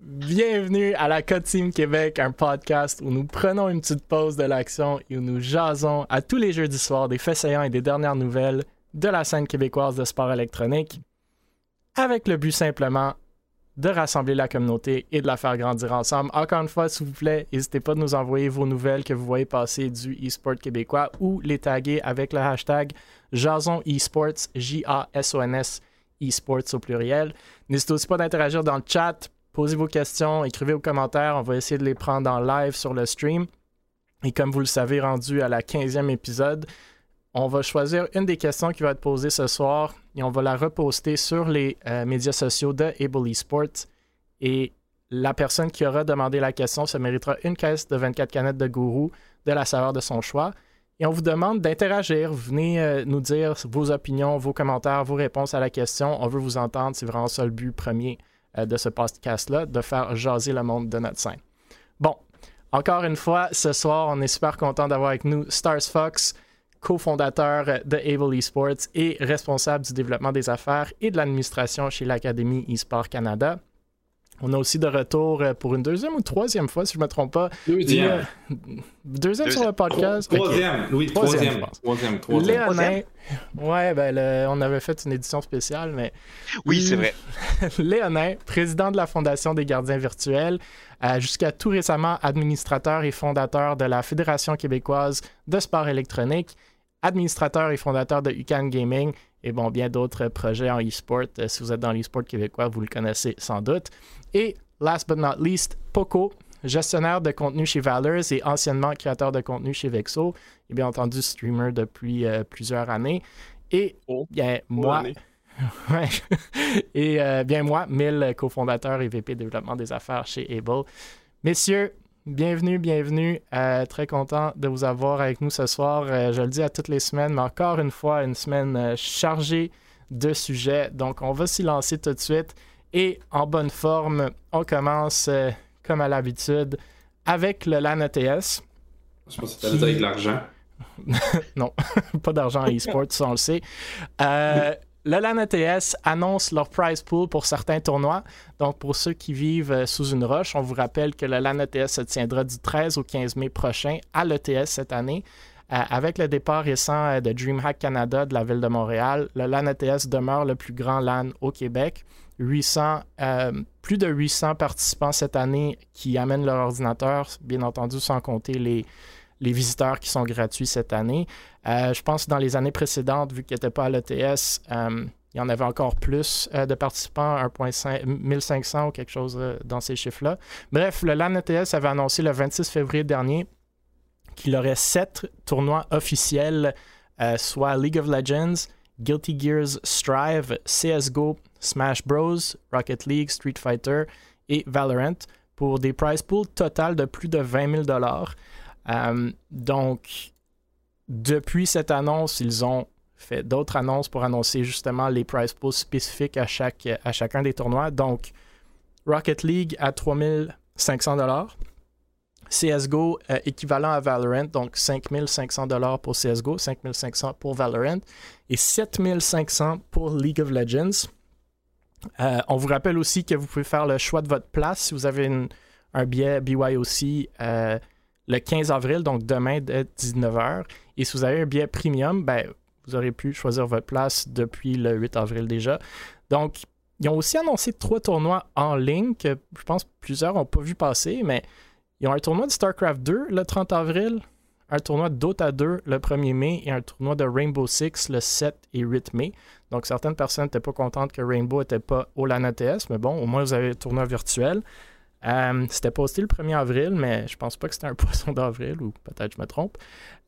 Bienvenue à la Team Québec, un podcast où nous prenons une petite pause de l'action et où nous jasons à tous les jeudis soirs des faits saillants et des dernières nouvelles de la scène québécoise de sport électronique, avec le but simplement de rassembler la communauté et de la faire grandir ensemble. Encore une fois, s'il vous plaît, n'hésitez pas à nous envoyer vos nouvelles que vous voyez passer du e-sport québécois ou les taguer avec le hashtag Jason Esports, J-A-S-O-N-S, esports au pluriel. N'hésitez aussi pas d'interagir dans le chat, posez vos questions, écrivez vos commentaires, on va essayer de les prendre en live sur le stream. Et comme vous le savez, rendu à la 15e épisode, on va choisir une des questions qui va être posée ce soir et on va la reposter sur les euh, médias sociaux de Able Esports. Et la personne qui aura demandé la question se méritera une caisse de 24 canettes de gourou de la saveur de son choix. Et on vous demande d'interagir. Venez euh, nous dire vos opinions, vos commentaires, vos réponses à la question. On veut vous entendre. C'est vraiment ça le but premier euh, de ce podcast-là, de faire jaser le monde de notre scène. Bon, encore une fois, ce soir, on est super content d'avoir avec nous Stars Fox cofondateur de Able Esports et responsable du développement des affaires et de l'administration chez l'Académie eSport Canada. On a aussi de retour euh, pour une deuxième ou troisième fois, si je ne me trompe pas. Deuxième. Deuxième, sur le podcast. Troisième, oui, troisième. Troisième, troisième. Léonin. Ouais, ben, on avait fait une édition spéciale, mais. Oui, c'est vrai. Léonin, président de la Fondation des gardiens virtuels, euh, jusqu'à tout récemment administrateur et fondateur de la Fédération québécoise de sport électronique administrateur et fondateur de UCAN Gaming et bon, bien d'autres projets en e-sport. Euh, si vous êtes dans l'e-sport québécois, vous le connaissez sans doute. Et last but not least, Poco, gestionnaire de contenu chez Valors et anciennement créateur de contenu chez Vexo, et bien entendu streamer depuis euh, plusieurs années. Et oh, bien moi, et euh, bien moi, Mille, cofondateur et VP développement des affaires chez Able. Messieurs, Bienvenue, bienvenue. Euh, très content de vous avoir avec nous ce soir. Euh, je le dis à toutes les semaines, mais encore une fois, une semaine euh, chargée de sujets. Donc, on va s'y lancer tout de suite. Et en bonne forme, on commence comme à l'habitude avec le LAN ETS. Je pense que tu avec l'argent. non, pas d'argent en e-sport, ça on le sait. Le LAN ETS annonce leur prize pool pour certains tournois. Donc, pour ceux qui vivent euh, sous une roche, on vous rappelle que le LAN ETS se tiendra du 13 au 15 mai prochain à l'ETS cette année. Euh, avec le départ récent euh, de DreamHack Canada de la ville de Montréal, le LAN ETS demeure le plus grand LAN au Québec. 800, plus de 800 participants cette année qui amènent leur ordinateur, bien entendu sans compter les, les visiteurs qui sont gratuits cette année. Euh, je pense que dans les années précédentes, vu qu'il n'était pas à l'ETS, euh, il y en avait encore plus euh, de participants, 1500 ou quelque chose dans ces chiffres-là. Bref, le LAN ETS avait annoncé le 26 février dernier qu'il aurait sept tournois officiels, soit League of Legends, Guilty Gears Strive, CSGO, Smash Bros, Rocket League, Street Fighter et Valorant pour des prize pools total de plus de 20 000 euh, donc, depuis cette annonce, ils ont fait d'autres annonces pour annoncer justement les prize pools spécifiques à, chaque, à chacun des tournois. Donc, Rocket League à 3500 dollars. CSGO euh, équivalent à Valorant, donc 5500 dollars pour CSGO, 5500 pour Valorant et 7500 pour League of Legends. Euh, on vous rappelle aussi que vous pouvez faire le choix de votre place si vous avez un billet BYOC le 15 avril, donc demain dès 19h. Et si vous avez un billet premium, ben, vous aurez pu choisir votre place depuis le 8 avril déjà. Donc, ils ont aussi annoncé trois tournois en ligne que je pense plusieurs n'ont pas vu passer, mais ils ont un tournoi de StarCraft 2 le 30 avril, un tournoi de Dota 2 le 1er mai et un tournoi de Rainbow Six le 7 et 8 mai. Donc, certaines personnes n'étaient pas contentes que Rainbow n'était pas au LAN ETS, mais bon, au moins vous avez un tournoi virtuel. Euh, c'était posté le 1er avril, mais je pense pas que c'était un poisson d'avril, ou peut-être je me trompe.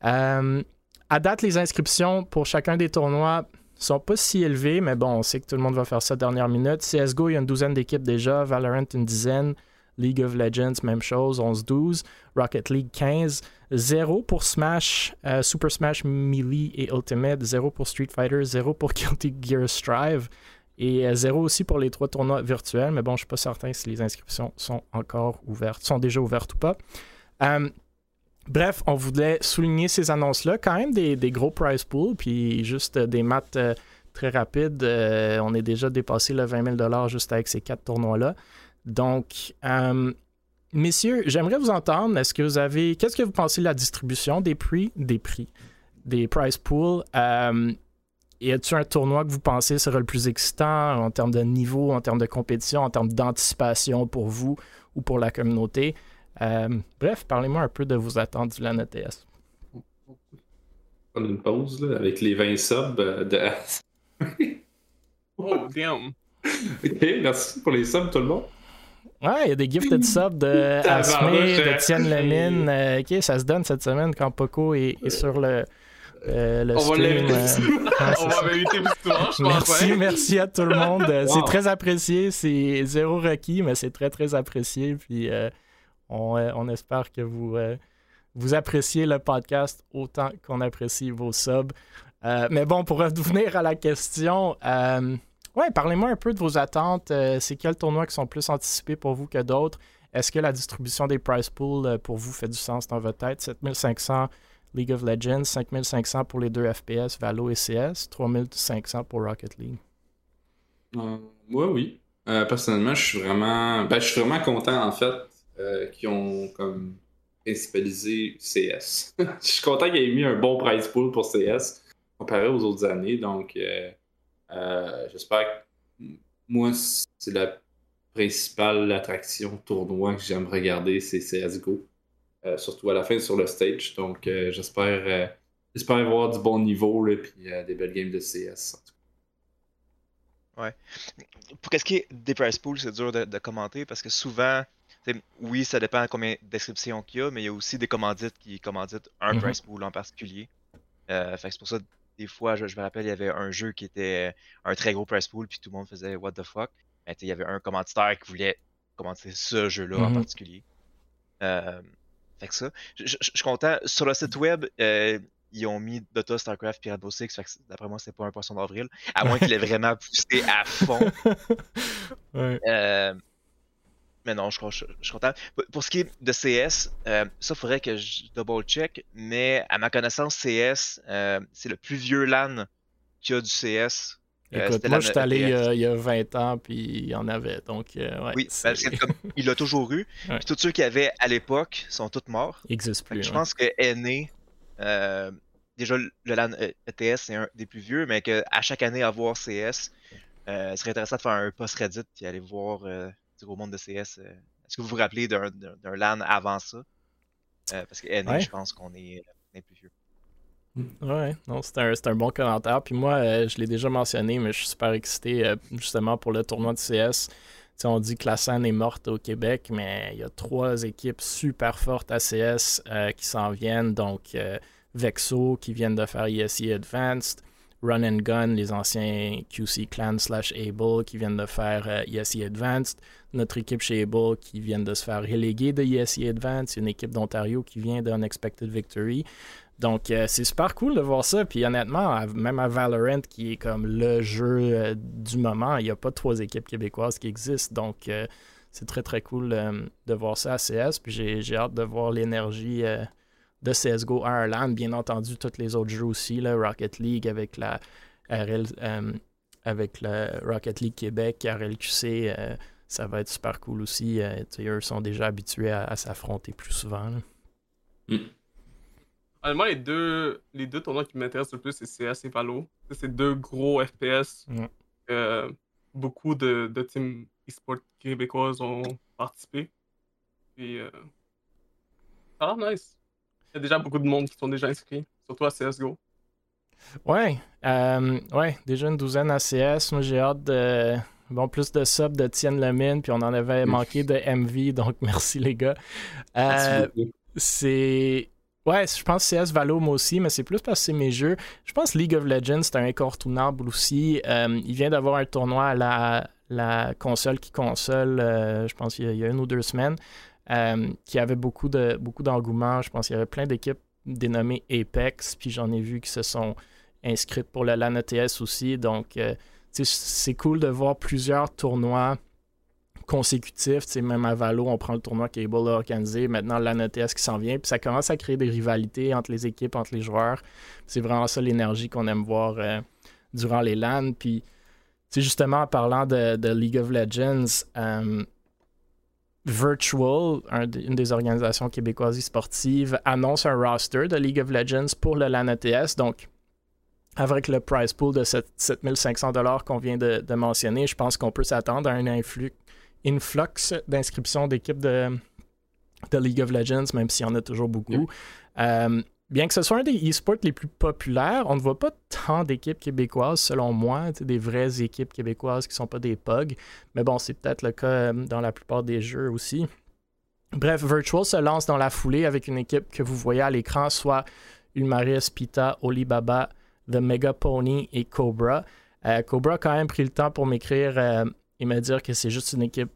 Euh, à date, les inscriptions pour chacun des tournois sont pas si élevées, mais bon, on sait que tout le monde va faire ça dernière minute. CSGO, il y a une douzaine d'équipes déjà, Valorant, une dizaine. League of Legends, même chose, 11-12. Rocket League, 15. 0 pour Smash, euh, Super Smash Melee et Ultimate. 0 pour Street Fighter. 0 pour Guilty Gear Strive. Et euh, zéro aussi pour les trois tournois virtuels, mais bon, je ne suis pas certain si les inscriptions sont encore ouvertes, sont déjà ouvertes ou pas. Euh, bref, on voulait souligner ces annonces-là, quand même des, gros prize pools, puis juste des maths euh, très rapide. on est déjà dépassé le 20 000 juste avec ces quatre tournois-là. Donc, messieurs, j'aimerais vous entendre. Est-ce que vous avez. Qu'est-ce que vous pensez de la distribution des prix, des prix, des prize pools? Y a-t-il un tournoi que vous pensez sera le plus excitant en termes de niveau, en termes de compétition, en termes d'anticipation pour vous ou pour la communauté? Euh, bref, parlez-moi un peu de vos attentes du LAN ETS. On une pause là, avec les 20 subs euh, de. oh, damn! ok, merci pour les subs, tout le monde. Ouais, il y a des gifted subs de Asme, de Tienne Lemine. Euh, ok, ça se donne cette semaine quand Poco est sur le, euh, on va euh, on va l'inviter je Merci, merci à tout le monde. Euh, c'est très apprécié. C'est zéro requis, mais c'est très, très apprécié. Puis on, espère que vous, vous appréciez le podcast autant qu'on apprécie vos subs. mais bon, pour revenir à la question, ouais, parlez-moi un peu de vos attentes. c'est quels tournois qui sont plus anticipés pour vous que d'autres? Est-ce que la distribution des prize pools pour vous fait du sens dans votre tête? 7500 League of Legends, 5500 pour les deux FPS, Valo et CS, 3500 pour Rocket League. Euh, moi, oui. Euh, personnellement, je suis vraiment, ben, je suis vraiment content en fait euh, qu'ils ont comme principalisé CS. je suis content qu'ils aient mis un bon price pool pour CS comparé aux autres années. Donc, j'espère que moi, c'est la principale attraction tournoi que j'aime regarder, c'est CSGO. Euh, surtout à la fin sur le stage. Donc euh, j'espère euh, j'espère avoir du bon niveau et des belles games de CS. Ouais. Pour qu'est-ce qui est des price pools, c'est dur de, commenter parce que souvent, oui, ça dépend de combien de descriptions qu'il y a, mais il y a aussi des commandites qui commanditent un price pool en particulier. c'est pour ça, des fois, je, me rappelle, il y avait un jeu qui était un très gros price pool, puis tout le monde faisait What the fuck. il y avait un commanditaire qui voulait commenter ce jeu-là en mm-hmm. particulier. Fait que ça. Je, suis content. Sur le site web, euh, ils ont mis Dota, StarCraft, Pirate Rainbow Six. Fait que d'après moi, c'est pas un poisson d'avril. À moins qu'il ait vraiment poussé à fond. Euh, mais non, je, suis content. Pour ce qui est de CS, euh, ça, faudrait que je double-check. Mais à ma connaissance, CS, c'est le plus vieux LAN qu'il y a du CS euh, Écoute, moi, je suis allé euh, il y a 20 ans, puis il y en avait. Donc, euh, ouais, oui, parce que comme, il l'a toujours eu. Puis tous ceux qu'il y avait à l'époque sont tous morts. Il n'existe plus. Je pense que NA, déjà, le LAN ETS, c'est un des plus vieux, mais qu'à chaque année, avoir CS, ce serait intéressant de faire un post Reddit et aller voir au monde de CS. Est-ce que vous vous rappelez d'un LAN avant ça? parce que NA, je pense qu'on est, est plus vieux. Ouais, non, c'est un, un, bon commentaire. Puis moi, euh, je l'ai déjà mentionné, mais je suis super excité euh, justement pour le tournoi de CS. on dit que la scène est morte au Québec, mais il y a trois équipes super fortes à CS euh, qui s'en viennent. Donc, Vexo qui viennent de faire ESE e Advanced, Run and Gun, les anciens QC Clan slash Able qui viennent de faire ESE e Advanced, notre équipe chez Able qui vient de se faire reléguer de ESE e Advanced, une équipe d'Ontario qui vient d'Unexpected Victory. Donc, euh, c'est super cool de voir ça. Puis honnêtement, même à Valorant, qui est comme le jeu euh, du moment, il n'y a pas trois équipes québécoises qui existent. Donc, euh, c'est très, très cool de voir ça à CS. Puis j'ai hâte de voir l'énergie de CSGO Ireland. Bien entendu, tous les autres jeux aussi, Rocket League avec la avec Rocket League Québec, RLQC. ça va être super cool aussi. eux sont déjà habitués à, s'affronter plus souvent. Mm. Honnêtement, les deux, les deux tournois qui m'intéressent le plus, c'est CS et Valo. C'est deux gros FPS. Euh, beaucoup de, de teams e-sport québécoises ont participé. Et euh... ah, nice. Il y a déjà beaucoup de monde qui sont déjà inscrits, surtout à CSGO. Ouais, euh, ouais, déjà une douzaine à CS. Moi, j'ai hâte de. Bon, plus de subs de Tienne Lemine, puis on en avait manqué de MV, donc merci les gars. Euh, c'est Ouais, je pense CS Valo, moi aussi, mais c'est plus parce que c'est mes jeux. Je pense League of Legends, c'est un incontournable aussi. Euh, il vient d'avoir un tournoi à la, console qui console, euh, je pense qu'il y, a une ou deux semaines, euh, qui avait beaucoup de beaucoup d'engouement. Je pense qu'il y avait plein d'équipes dénommées Apex, puis j'en ai vu qui se sont inscrites pour le LAN ETS aussi. Donc, c'est cool de voir plusieurs tournois consécutifs. Même à Valo, on prend le tournoi Cable a organisé. Maintenant, l'ANETS qui s'en vient. Puis ça commence à créer des rivalités entre les équipes, entre les joueurs. C'est vraiment ça l'énergie qu'on aime voir euh, durant les LAN. Puis, justement, en parlant de, League of Legends, euh, Virtual, une des organisations québécoises sportives, annonce un roster de League of Legends pour le LAN ETS. Donc, avec le price pool de 7500 qu'on vient de, mentionner, je pense qu'on peut s'attendre à un influx, influx d'inscriptions d'équipes de, de, League of Legends, même s'il y en a toujours beaucoup. Euh, bien que ce soit un des e-sports les plus populaires, on ne voit pas tant d'équipes québécoises, selon moi, des vraies équipes québécoises qui ne sont pas des PUG. Mais bon, c'est peut-être le cas euh, dans la plupart des jeux aussi. Bref, Virtual se lance dans la foulée avec une équipe que vous voyez à l'écran, soit Ulmaris, Pita, Olibaba, The Mega Pony et Cobra. Euh, Cobra a quand même pris le temps pour m'écrire euh, et me dire que c'est juste une équipe,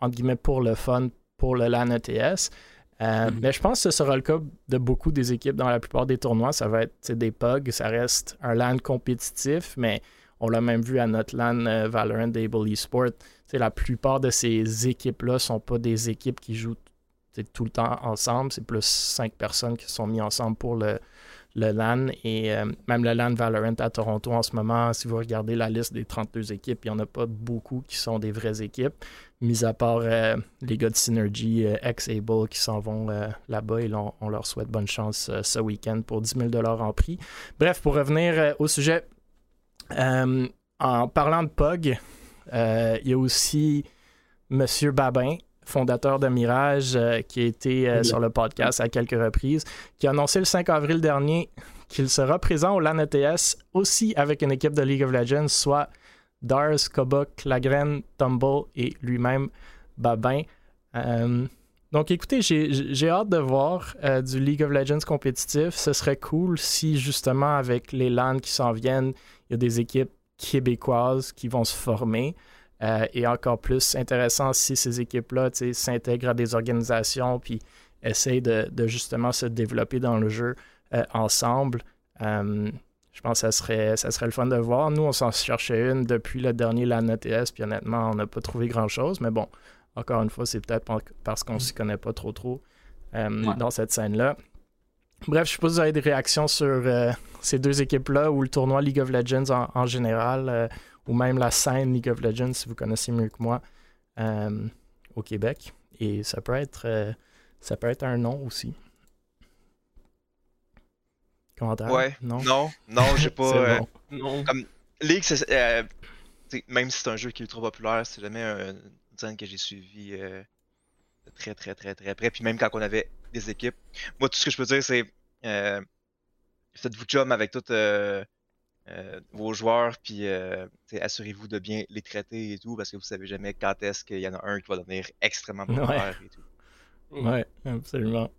entre guillemets, pour le fun, pour le LAN ETS. Euh, mhm. Mais je pense que ce sera le cas de beaucoup des équipes dans la plupart des tournois. Ça va être des PUG, ça reste un LAN compétitif, mais on l'a même vu à notre LAN Valorant Able Esport. La plupart de ces équipes-là ne sont pas des équipes qui jouent tout le temps ensemble. C'est plus cinq personnes qui sont mises ensemble pour le, le LAN et euh, même le LAN Valorant à Toronto en ce moment, si vous regardez la liste des 32 équipes, il n'y en a pas beaucoup qui sont des vraies équipes, mis à part euh, les gars de Synergy, euh, X-Able qui s'en vont là-bas et on, leur souhaite bonne chance ce week-end pour 10 000 en prix. Bref, pour revenir au sujet, en parlant de POG, il y a aussi Monsieur Babin fondateur de Mirage, euh, qui a été euh, sur le podcast à quelques reprises, qui a annoncé le 5 avril dernier qu'il sera présent au LAN ETS aussi avec une équipe de League of Legends, soit Dars, Kobok, Lagraine, Tumble et lui-même Babin. Euh, donc écoutez, j'ai hâte de voir du League of Legends compétitif. Ce serait cool si justement avec les LAN qui s'en viennent, il y a des équipes québécoises qui vont se former. Euh, et encore plus intéressant si ces équipes-là s'intègrent à des organisations puis essayent de, justement se développer dans le jeu euh, ensemble. Euh, je pense que ça serait, ça serait le fun de voir. Nous, on s'en cherchait une depuis le dernier LAN ETS, puis honnêtement, on n'a pas trouvé grand-chose. Mais bon, encore une fois, c'est peut-être parce qu'on ne s'y connaît pas trop trop dans cette scène-là. Bref, je sais pas si vous avez des réactions sur ces deux équipes-là ou le tournoi League of Legends en, en général ou même la scène League of Legends, si vous connaissez mieux que moi, euh, au Québec. Et ça peut être, euh, ça peut être un nom aussi. Commentaire? Ouais. Non, non, non j'ai pas. Euh, non. Comme, League, même si c'est un jeu qui est ultra populaire, c'est jamais un scène que j'ai suivi de très, très, très, très près. Puis même quand on avait des équipes, moi, tout ce que je peux dire, c'est faites-vous chum avec toute euh, vos joueurs, puis euh, assurez-vous de bien les traiter et tout, parce que vous savez jamais quand est-ce qu'il y en a un qui va devenir extrêmement populaire et tout. Ouais, absolument.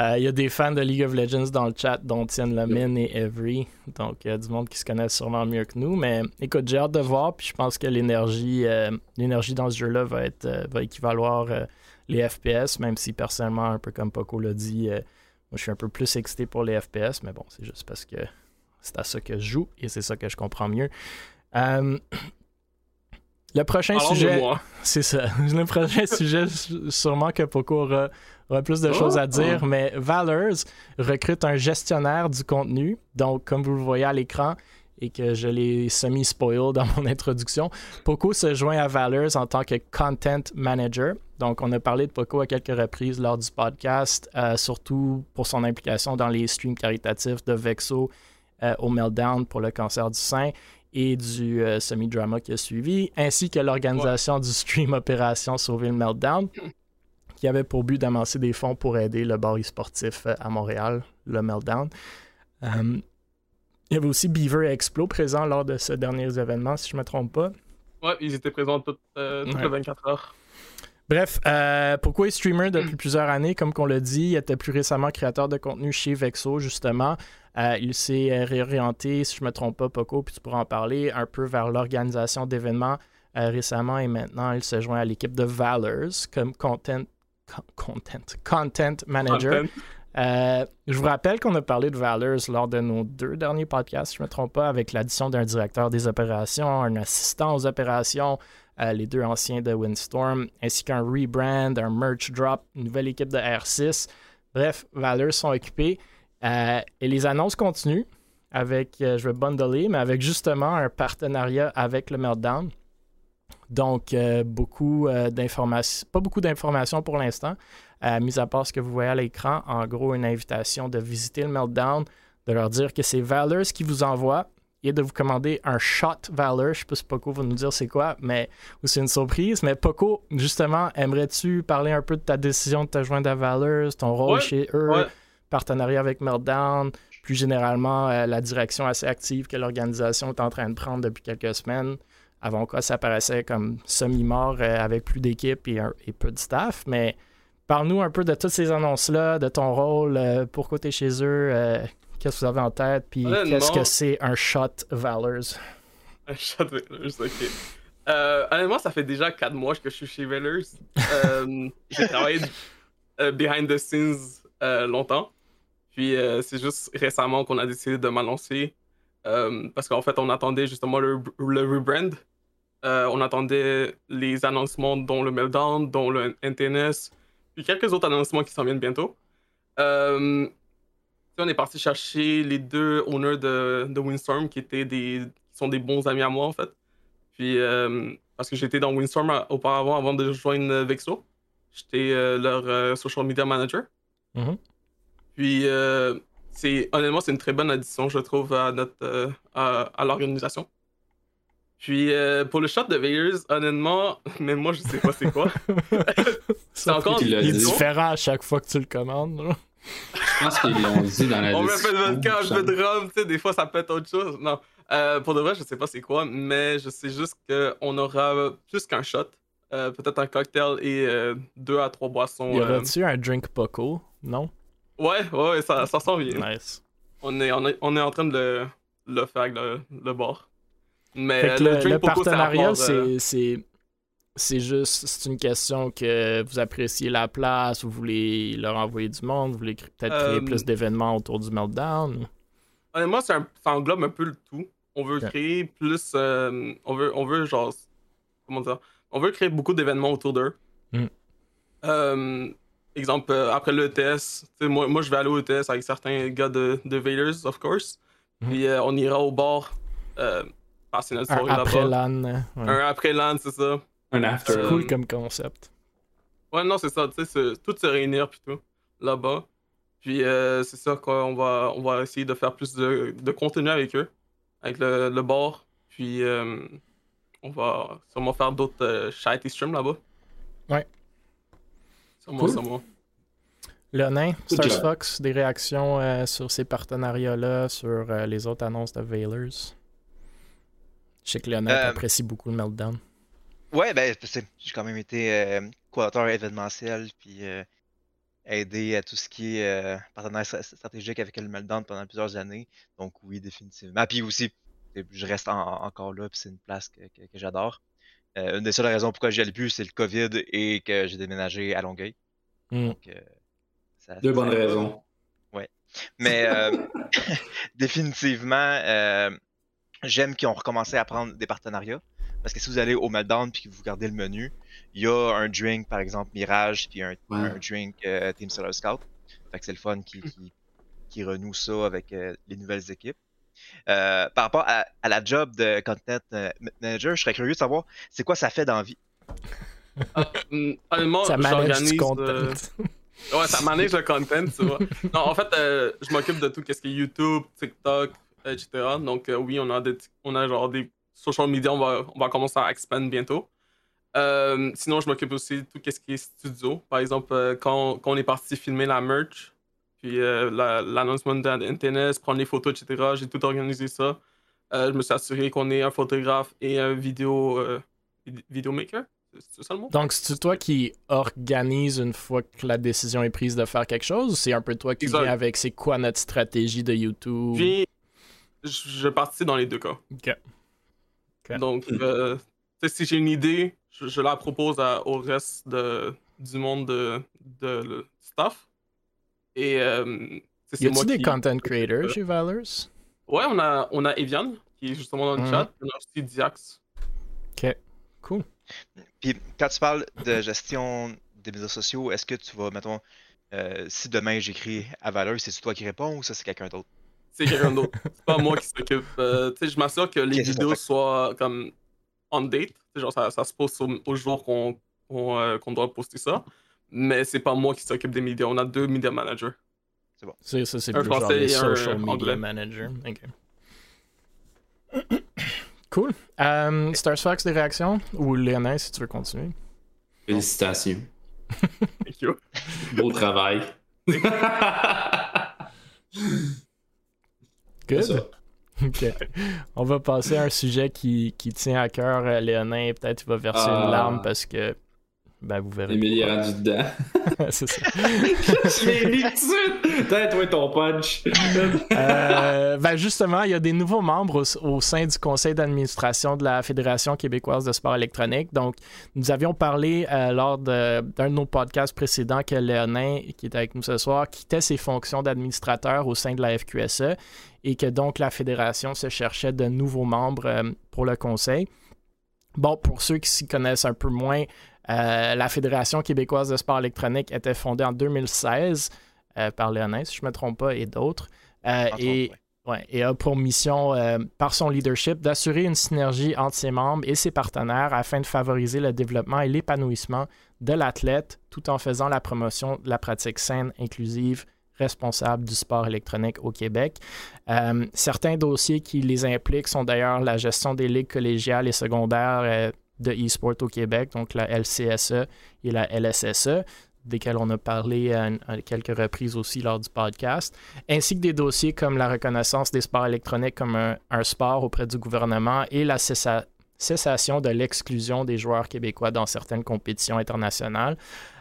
Euh, il y a des fans de League of Legends dans le chat, dont Tienne Lamine et Every. Donc, il y a du monde qui se connaît sûrement mieux que nous. Mais écoute, j'ai hâte de voir. Puis je pense que l'énergie l'énergie dans ce jeu-là va, être, va équivaloir les FPS, même si personnellement, un peu comme Poco l'a dit, moi je suis un peu plus excité pour les FPS. Mais bon, c'est juste parce que c'est à ça que je joue et c'est ça que je comprends mieux. Euh, le prochain sujet. C'est ça. Le prochain sujet, sûrement que Poco aura, plus de choses à oh, dire, oh. mais Valors recrute un gestionnaire du contenu. Donc, comme vous le voyez à l'écran, et que je l'ai semi-spoil dans mon introduction, Poco se joint à Valors en tant que Content Manager. Donc, on a parlé de Poco à quelques reprises lors du podcast, euh, surtout pour son implication dans les streams caritatifs de Vexo au Meltdown pour le cancer du sein et du euh, semi-drama qui a suivi, ainsi que l'organisation du stream Opération Sauver le Meltdown, qui avait pour but d'amasser des fonds pour aider le bar sportif euh, à Montréal, le Meltdown. il y avait aussi Beaver et Explo présents lors de ce dernier événement, si je ne me trompe pas. Ouais, ils étaient présents toutes, les 24 heures. Bref, pourquoi est streamer depuis plusieurs années, comme qu'on l'a dit, il était plus récemment créateur de contenu chez Vexo, justement. Euh, il s'est euh, réorienté, si je ne me trompe pas, Poco, puis tu pourras en parler, un peu vers l'organisation d'événements euh, récemment et maintenant il se joint à l'équipe de Valors comme content, content, content manager. je vous rappelle qu'on a parlé de Valors lors de nos deux derniers podcasts, si je ne me trompe pas, avec l'addition d'un directeur des opérations, un assistant aux opérations, les deux anciens de Windstorm, ainsi qu'un rebrand, un merch drop, une nouvelle équipe de R6. Bref, Valors sont occupés. Euh, et les annonces continuent. avec, je vais bundler, mais avec justement un partenariat avec le Meltdown. Donc, beaucoup d'informations, pas beaucoup d'informations pour l'instant, mis à part ce que vous voyez à l'écran. En gros, une invitation de visiter le Meltdown, de leur dire que c'est Valors qui vous envoie et de vous commander un shot Valor. Je sais pas si Poco va nous dire c'est quoi, mais ou c'est une surprise. Mais Poco, justement, aimerais-tu parler un peu de ta décision de te joindre à Valor, ton rôle chez eux, partenariat avec Meltdown, plus généralement euh, la direction assez active que l'organisation est en train de prendre depuis quelques semaines. Avant quoi, ça paraissait comme semi-mort euh, avec plus d'équipe et, et, peu de staff. Mais parle-nous un peu de toutes ces annonces-là, de ton rôle, euh, pourquoi tu es chez eux, Qu'est-ce que vous avez en tête? Puis qu'est-ce que c'est un shot Valors? Un shot Valors, ok. Honnêtement, ça fait déjà 4 mois que je suis chez Valors. J'ai travaillé behind the scenes longtemps. Puis c'est juste récemment qu'on a décidé de m'annoncer. parce qu'en fait, on attendait justement le, rebrand. on attendait les annoncements, dont le Meltdown, dont le NTNS, puis quelques autres annoncements qui s'en viennent bientôt on est parti chercher les deux owners de, de Windstorm qui étaient des qui sont des bons amis à moi en fait. Puis euh, parce que j'étais dans Windstorm euh, auparavant avant de joindre Vexo. J'étais euh, leur social media manager. Mm-hmm. Puis c'est honnêtement c'est une très bonne addition je trouve à notre à, l'organisation. Puis pour le shot de Vegas, honnêtement, même moi je sais pas c'est quoi. c'est encore différent à chaque fois que tu le commandes. Je pense qu'ils l'ont dit dans la On me fait de vodka, un peu de rhum, tu sais, des fois ça peut être autre chose. Non. Euh, pour de vrai, je sais pas c'est quoi, mais je sais juste qu'on aura plus qu'un shot. Euh, peut-être un cocktail et euh, deux à trois boissons. Y aura-tu un drink poco? Non? Ouais, ouais, ça, ça sent bien. Nice. On est, on est, on est en train de le, le faire avec le, le bar. Mais le, drink poco, partenariat, c'est c'est juste, c'est une question que vous appréciez la place, vous voulez leur envoyer du monde, vous voulez peut-être créer plus euh, d'événements autour du Meltdown? Honnêtement, ça englobe un peu le tout. On veut créer plus. Euh, on, veut, on veut, genre. Comment dire On veut créer beaucoup d'événements autour d'eux. Mm. Euh, exemple, après l'ETS, moi, moi je vais aller au ETS avec certains gars de, de Vaders, of course. Mm. Puis on ira au bar. passer notre soirée là-bas. Après LAN. Un après LAN, c'est ça. Un after. C'est cool comme concept. Ouais, non, c'est ça, tu sais, tout se réunir puis tout, là-bas. Puis euh, c'est ça qu'on va, on va essayer de faire plus de, de contenu avec eux, avec le, le bar. Puis euh, on va sûrement faire d'autres euh, streams là-bas. Ouais. Cool. nain, Stars Fox, des réactions euh, sur ces partenariats-là, sur les autres annonces de Veilers. Je sais que le nain apprécie beaucoup le Meltdown. Ouais, ben, j'ai quand même été euh, événementiel, puis euh, aidé à tout ce qui est euh, partenaire stratégique avec le Meltdown pendant plusieurs années. Donc, oui, définitivement. Puis aussi, je reste encore là, puis c'est une place que, j'adore. Euh, une des seules raisons pourquoi j'y allais plus, c'est le COVID et que j'ai déménagé à Longueuil. Hmm. Deux bonnes raisons. Ouais. Mais définitivement, j'aime qu'ils ont recommencé à prendre des partenariats. Parce que si vous allez au Meltdown puis que vous regardez le menu, il y a un drink, par exemple, Mirage, puis un, drink euh, Team Solar Scout. Fait que c'est le fun qui, qui, renoue ça avec euh, les nouvelles équipes. Euh, par rapport à, la job de content manager, je serais curieux de savoir c'est quoi ça fait dans la vie? Ah, honnêtement, ça manage le content. ouais, ça manage le content, tu vois. Non, en fait, je m'occupe de tout ce qui est YouTube, TikTok, etc. Donc, oui, on a, des, on a genre des social media, on va, on va commencer à expand bientôt. Euh, sinon, je m'occupe aussi de tout ce qui est studio. Par exemple, euh, quand, quand, on est parti filmer la merch, puis euh, l'annoncement d'Internet, prendre les photos, etc., j'ai tout organisé ça. je me suis assuré qu'on ait un photographe et un vidéo, maker. C'est ça le mot? Donc, c'est toi qui organise une fois que la décision est prise de faire quelque chose ou c'est un peu toi qui viens avec c'est quoi notre stratégie de YouTube? Puis, je, je participe dans les deux cas. OK. Donc, hmm. euh, si j'ai une idée, je, la propose au reste de, du monde de, de staff. Et euh, c'est Y a-t-il des content creators chez Valors? Ouais, on a, on a Evian, qui est justement dans le hmm. chat. On a aussi Diax. Ok, cool. Puis, quand tu parles de gestion des médias sociaux, est-ce que tu vas, mettons, euh, si demain j'écris à Valors, c'est toi qui réponds ou ça c'est quelqu'un d'autre? c'est quelqu'un d'autre. C'est pas moi qui s'occupe. Euh, tu sais, je m'assure que les vidéos soient comme on date. Genre, ça, ça se pose au, au jour qu'on qu'on, euh, qu'on doit poster ça. Mais c'est pas moi qui s'occupe des médias. On a deux media managers. C'est ça, c'est Un plus genre français les et un social media anglais. manager. Ok. Cool. Euh, Stars Fox, des réactions? Ou Léonin, si tu veux continuer? Félicitations. Thank you. Beau travail. C'est ça. Good. Ok. On va passer à un sujet qui, qui tient à cœur euh, Léonin. Peut-être il va verser Ah. une larme parce que. Ben, vous verrez. Émilie est rendu dedans. c'est ça. Je l'ai mis tout de suite. T'as toi ton punch. Euh, ben justement, il y a des nouveaux membres au, au sein du conseil d'administration de la Fédération québécoise de sport électronique. Donc, nous avions parlé euh, lors de- d'un de, nos podcasts précédents que Léonin, qui est avec nous ce soir, quittait ses fonctions d'administrateur au sein de la FQSE et que donc la Fédération se cherchait de nouveaux membres euh, pour le conseil. Bon, pour ceux qui s'y connaissent un peu moins, euh, la Fédération québécoise de sport électronique était fondée en 2016 euh, par Léonin, si je ne me trompe pas, et d'autres. Euh, et, autres, ouais. ouais, et a pour mission, par son leadership, d'assurer une synergie entre ses membres et ses partenaires afin de favoriser le développement et l'épanouissement de l'athlète tout en faisant la promotion de la pratique saine, inclusive, responsable du sport électronique au Québec. Euh, certains dossiers qui les impliquent sont d'ailleurs la gestion des ligues collégiales et secondaires euh, de e-sport au Québec, donc la LCSE et la LSSE, desquelles on a parlé à, quelques reprises aussi lors du podcast, ainsi que des dossiers comme la reconnaissance des sports électroniques comme un, sport auprès du gouvernement et la cessa- cessation de l'exclusion des joueurs québécois dans certaines compétitions internationales.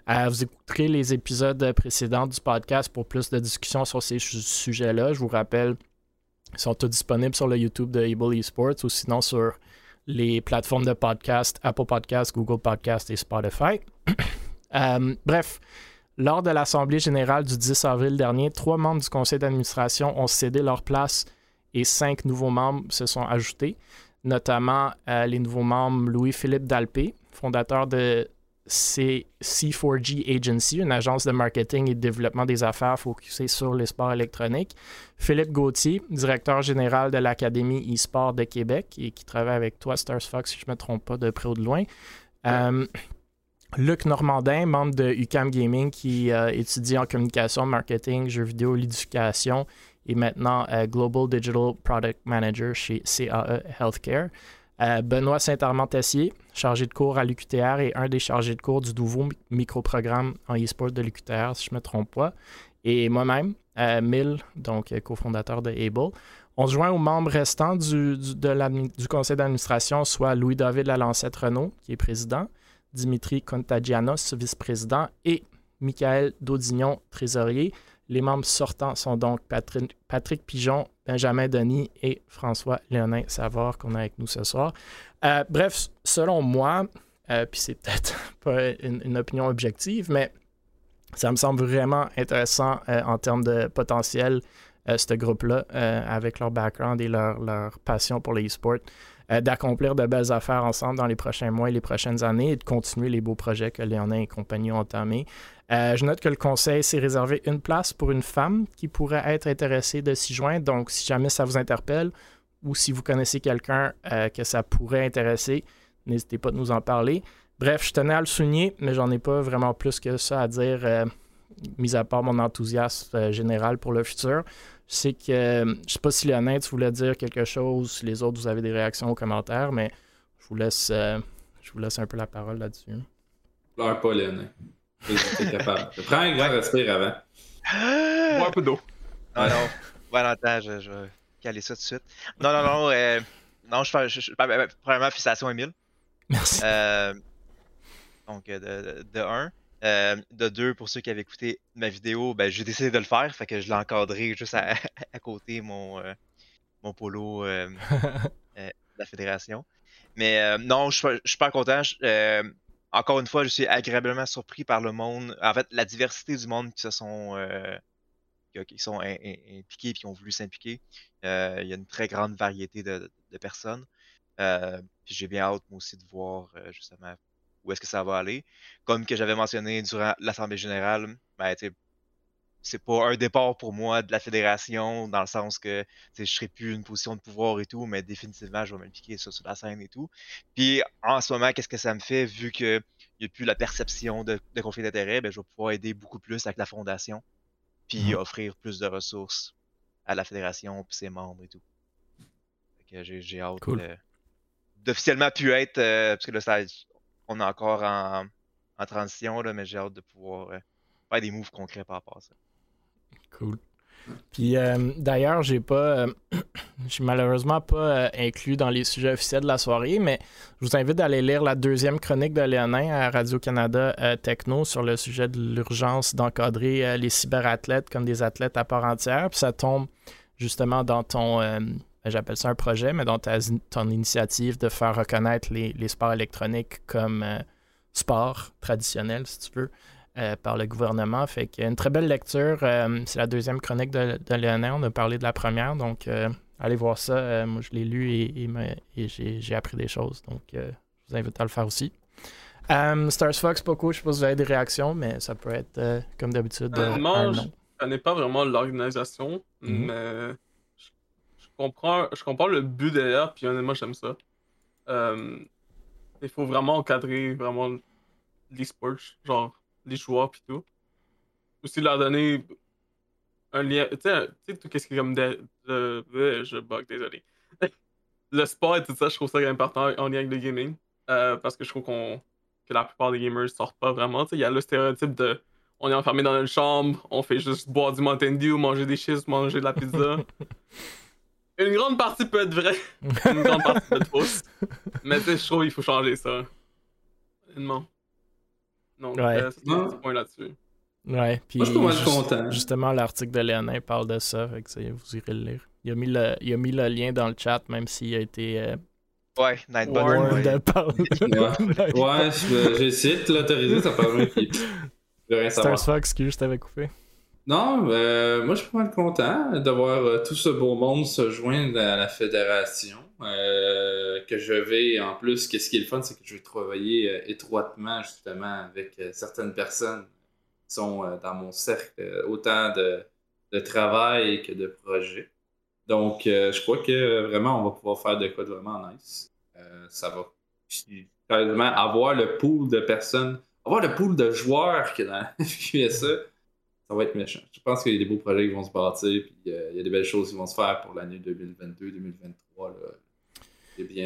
Euh, vous écouterez les épisodes précédents du podcast pour plus de discussions sur ces su- sujets-là. Je vous rappelle, ils sont tous disponibles sur le YouTube de Able Esports ou sinon sur les plateformes de podcast, Apple Podcast, Google Podcast et Spotify. Euh, bref, lors de l'Assemblée générale du 10 avril dernier, trois membres du conseil d'administration ont cédé leur place et cinq nouveaux membres se sont ajoutés, notamment euh, les nouveaux membres Louis-Philippe Dalpé, fondateur de C- C4G Agency, une agence de marketing et de développement des affaires focusée sur les sports électroniques. Philippe Gauthier, directeur général de l'Académie e-sport de Québec et qui travaille avec toi, Stars Fox, si je ne me trompe pas, de près ou de loin. Euh, Luc Normandin, membre de UCAM Gaming, qui euh, étudie en communication, marketing, jeux vidéo, l'éducation et maintenant euh, Global Digital Product Manager chez CAE Healthcare. Benoît Saint-Armand-Tessier, chargé de cours à l'UQTR et un des chargés de cours du nouveau mi- microprogramme en e-sport de l'UQTR, si je ne me trompe pas. Et moi-même, Mill, donc euh, cofondateur de Able. On se joint aux membres restants du, conseil d'administration, soit Louis-David Lalancette-Renault, qui est président, Dimitri Contagianos, vice-président, et Michael Daudignon, trésorier. Les membres sortants sont donc Patrick, Patrick Pigeon, Benjamin Denis et François Léonin Savard qu'on a avec nous ce soir. Euh, bref, selon moi, euh, puis c'est peut-être pas une, opinion objective, mais ça me semble vraiment intéressant euh, en termes de potentiel, ce groupe-là, avec leur background et leur, leur passion pour les e-sports, d'accomplir de belles affaires ensemble dans les prochains mois et les prochaines années et de continuer les beaux projets que Léonin et compagnie ont entamés. Euh, je note que le conseil s'est réservé une place pour une femme qui pourrait être intéressée de s'y joindre. Donc, si jamais ça vous interpelle ou si vous connaissez quelqu'un euh, que ça pourrait intéresser, n'hésitez pas à nous en parler. Bref, je tenais à le souligner, mais j'en ai pas vraiment plus que ça à dire, euh, mis à part mon enthousiasme général pour le futur. Sais que, je sais pas si Léonin, tu voulais dire quelque chose, si les autres, vous avez des réactions aux commentaires, mais je vous laisse, je vous laisse un peu la parole là-dessus. Pleure pas, Léonin. T'es capable. Prends un grand respire avant. Bois un peu d'eau. Non, non. Non, attends, je, je vais caler ça tout de suite. Non, non, non. euh, non, je fais. je- je- ben, ben, Premièrement, félicitations, Emile. Merci. Euh, donc, euh, de, de, de un. Euh, de deux, pour ceux qui avaient écouté ma vidéo, ben, j'ai décidé de le faire. Fait que je l'ai encadré juste à, à côté mon, euh, mon polo euh, de la fédération. Mais euh, non, je suis pas- je suis super content. Encore une fois, je suis agréablement surpris par le monde. En fait, la diversité du monde qui se sont, euh, qui, sont impliqués et qui ont voulu s'impliquer. Euh, il y a une très grande variété de, de personnes. Euh, puis j'ai bien hâte, moi aussi, de voir euh, justement où est-ce que ça va aller. Comme que j'avais mentionné durant l'Assemblée générale, ben, c'est pas un départ pour moi de la fédération, dans le sens que je serai plus une position de pouvoir et tout, mais définitivement, je vais m'impliquer ça sur la scène et tout. Puis en ce moment, qu'est-ce que ça me fait, vu qu'il n'y a plus la perception de, conflit d'intérêt, ben, je vais pouvoir aider beaucoup plus avec la fondation, puis mm-hmm. offrir plus de ressources à la fédération, puis ses membres et tout. J'ai hâte d'officiellement pu être, euh, parce que là, on est encore en, transition, là, mais j'ai hâte de pouvoir euh, faire des moves concrets par rapport à ça. Cool. Puis euh, d'ailleurs, j'ai pas, euh, j'ai malheureusement pas euh, inclus dans les sujets officiels de la soirée, mais je vous invite d'aller lire la deuxième chronique de Léonin à Radio-Canada Techno sur le sujet de l'urgence d'encadrer les cyberathlètes comme des athlètes à part entière. Puis ça tombe justement dans ton, ben, j'appelle ça un projet, mais dans ta, ton initiative de faire reconnaître les, les sports électroniques comme sport traditionnel, si tu veux. Euh, par le gouvernement. Fait une très belle lecture. Euh, c'est la deuxième chronique de, de Léonard. On a parlé de la première. Donc, euh, allez voir ça. moi, je l'ai lu et, et, j'ai appris des choses. Donc, je vous invite à le faire aussi. Stars Fox, Poco, je ne sais pas si vous avez des réactions, mais ça peut être, comme d'habitude, moi, je connais pas vraiment l'organisation, mhm. mais je, comprends, je comprends le but derrière, puis honnêtement, j'aime ça. il faut vraiment encadrer vraiment l'e-sport. Genre, les joueurs pis tout. Aussi leur donner un lien. Tu sais, tout ce qui est comme. De, je bug, désolé. le sport et tout ça, je trouve ça important en lien avec le gaming. Euh, parce que je trouve qu'on que la plupart des gamers sortent pas vraiment. Il y a le stéréotype de on est enfermé dans une chambre, on fait juste boire du Mountain Dew, manger des chips, manger de la pizza. une grande partie peut être vraie, une grande partie peut être fausse. Mais tu sais, je trouve qu'il faut changer ça. Honnêtement. Donc, ouais. euh, c'est un petit point là-dessus. Ouais, puis Moi, je suis content. Justement, l'article de Léonin parle de ça, fait que vous irez le lire. Il a, mis le, il a mis le lien dans le chat, même s'il a été. Euh, ouais, Nightbot. Ouais, ouais. ouais de l'autoriser, ça permet qu'il. Star Fox qui juste avait coupé. Non, euh, moi je suis mal content de voir euh, tout ce beau monde se joindre à la fédération. Euh, que je vais, en plus, qu'est-ce qui est le fun, c'est que je vais travailler étroitement justement avec certaines personnes qui sont dans mon cercle, autant de, de, travail que de projet. Donc, je crois que vraiment, on va pouvoir faire de quoi de vraiment nice. ça va quasiment avoir le pool de personnes, avoir le pool de joueurs que dans la FQSA ça va être méchant. Je pense qu'il y a des beaux projets qui vont se bâtir, puis il y a des belles choses qui vont se faire pour l'année 2022-2023.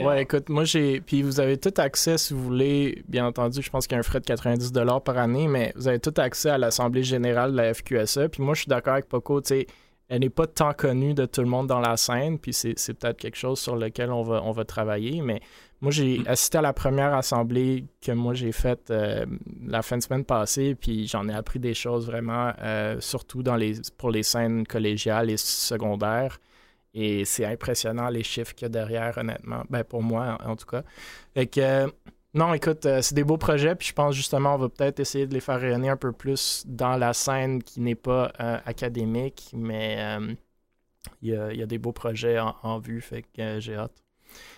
Ouais, écoute, moi j'ai. Puis vous avez tout accès, si vous voulez, bien entendu, je pense qu'il y a un frais de 90$ par année, mais vous avez tout accès à l'Assemblée générale de la FQSA. Puis moi, je suis d'accord avec Poco, tu sais, elle n'est pas tant connue de tout le monde dans la scène, puis c'est, peut-être quelque chose sur lequel on va, on va travailler. Mais moi, j'ai assisté à la première assemblée que moi j'ai faite euh, la fin de semaine passée, puis j'en ai appris des choses vraiment, euh, surtout pour les scènes collégiales et secondaires. Et c'est impressionnant les chiffres qu'il y a derrière, honnêtement. Ben, pour moi, en, tout cas. Fait que, non, écoute, euh, c'est des beaux projets, puis je pense justement, on va peut-être essayer de les faire rayonner un peu plus dans la scène qui n'est pas euh, académique, mais euh, il y, a, des beaux projets en, vue, fait que j'ai hâte.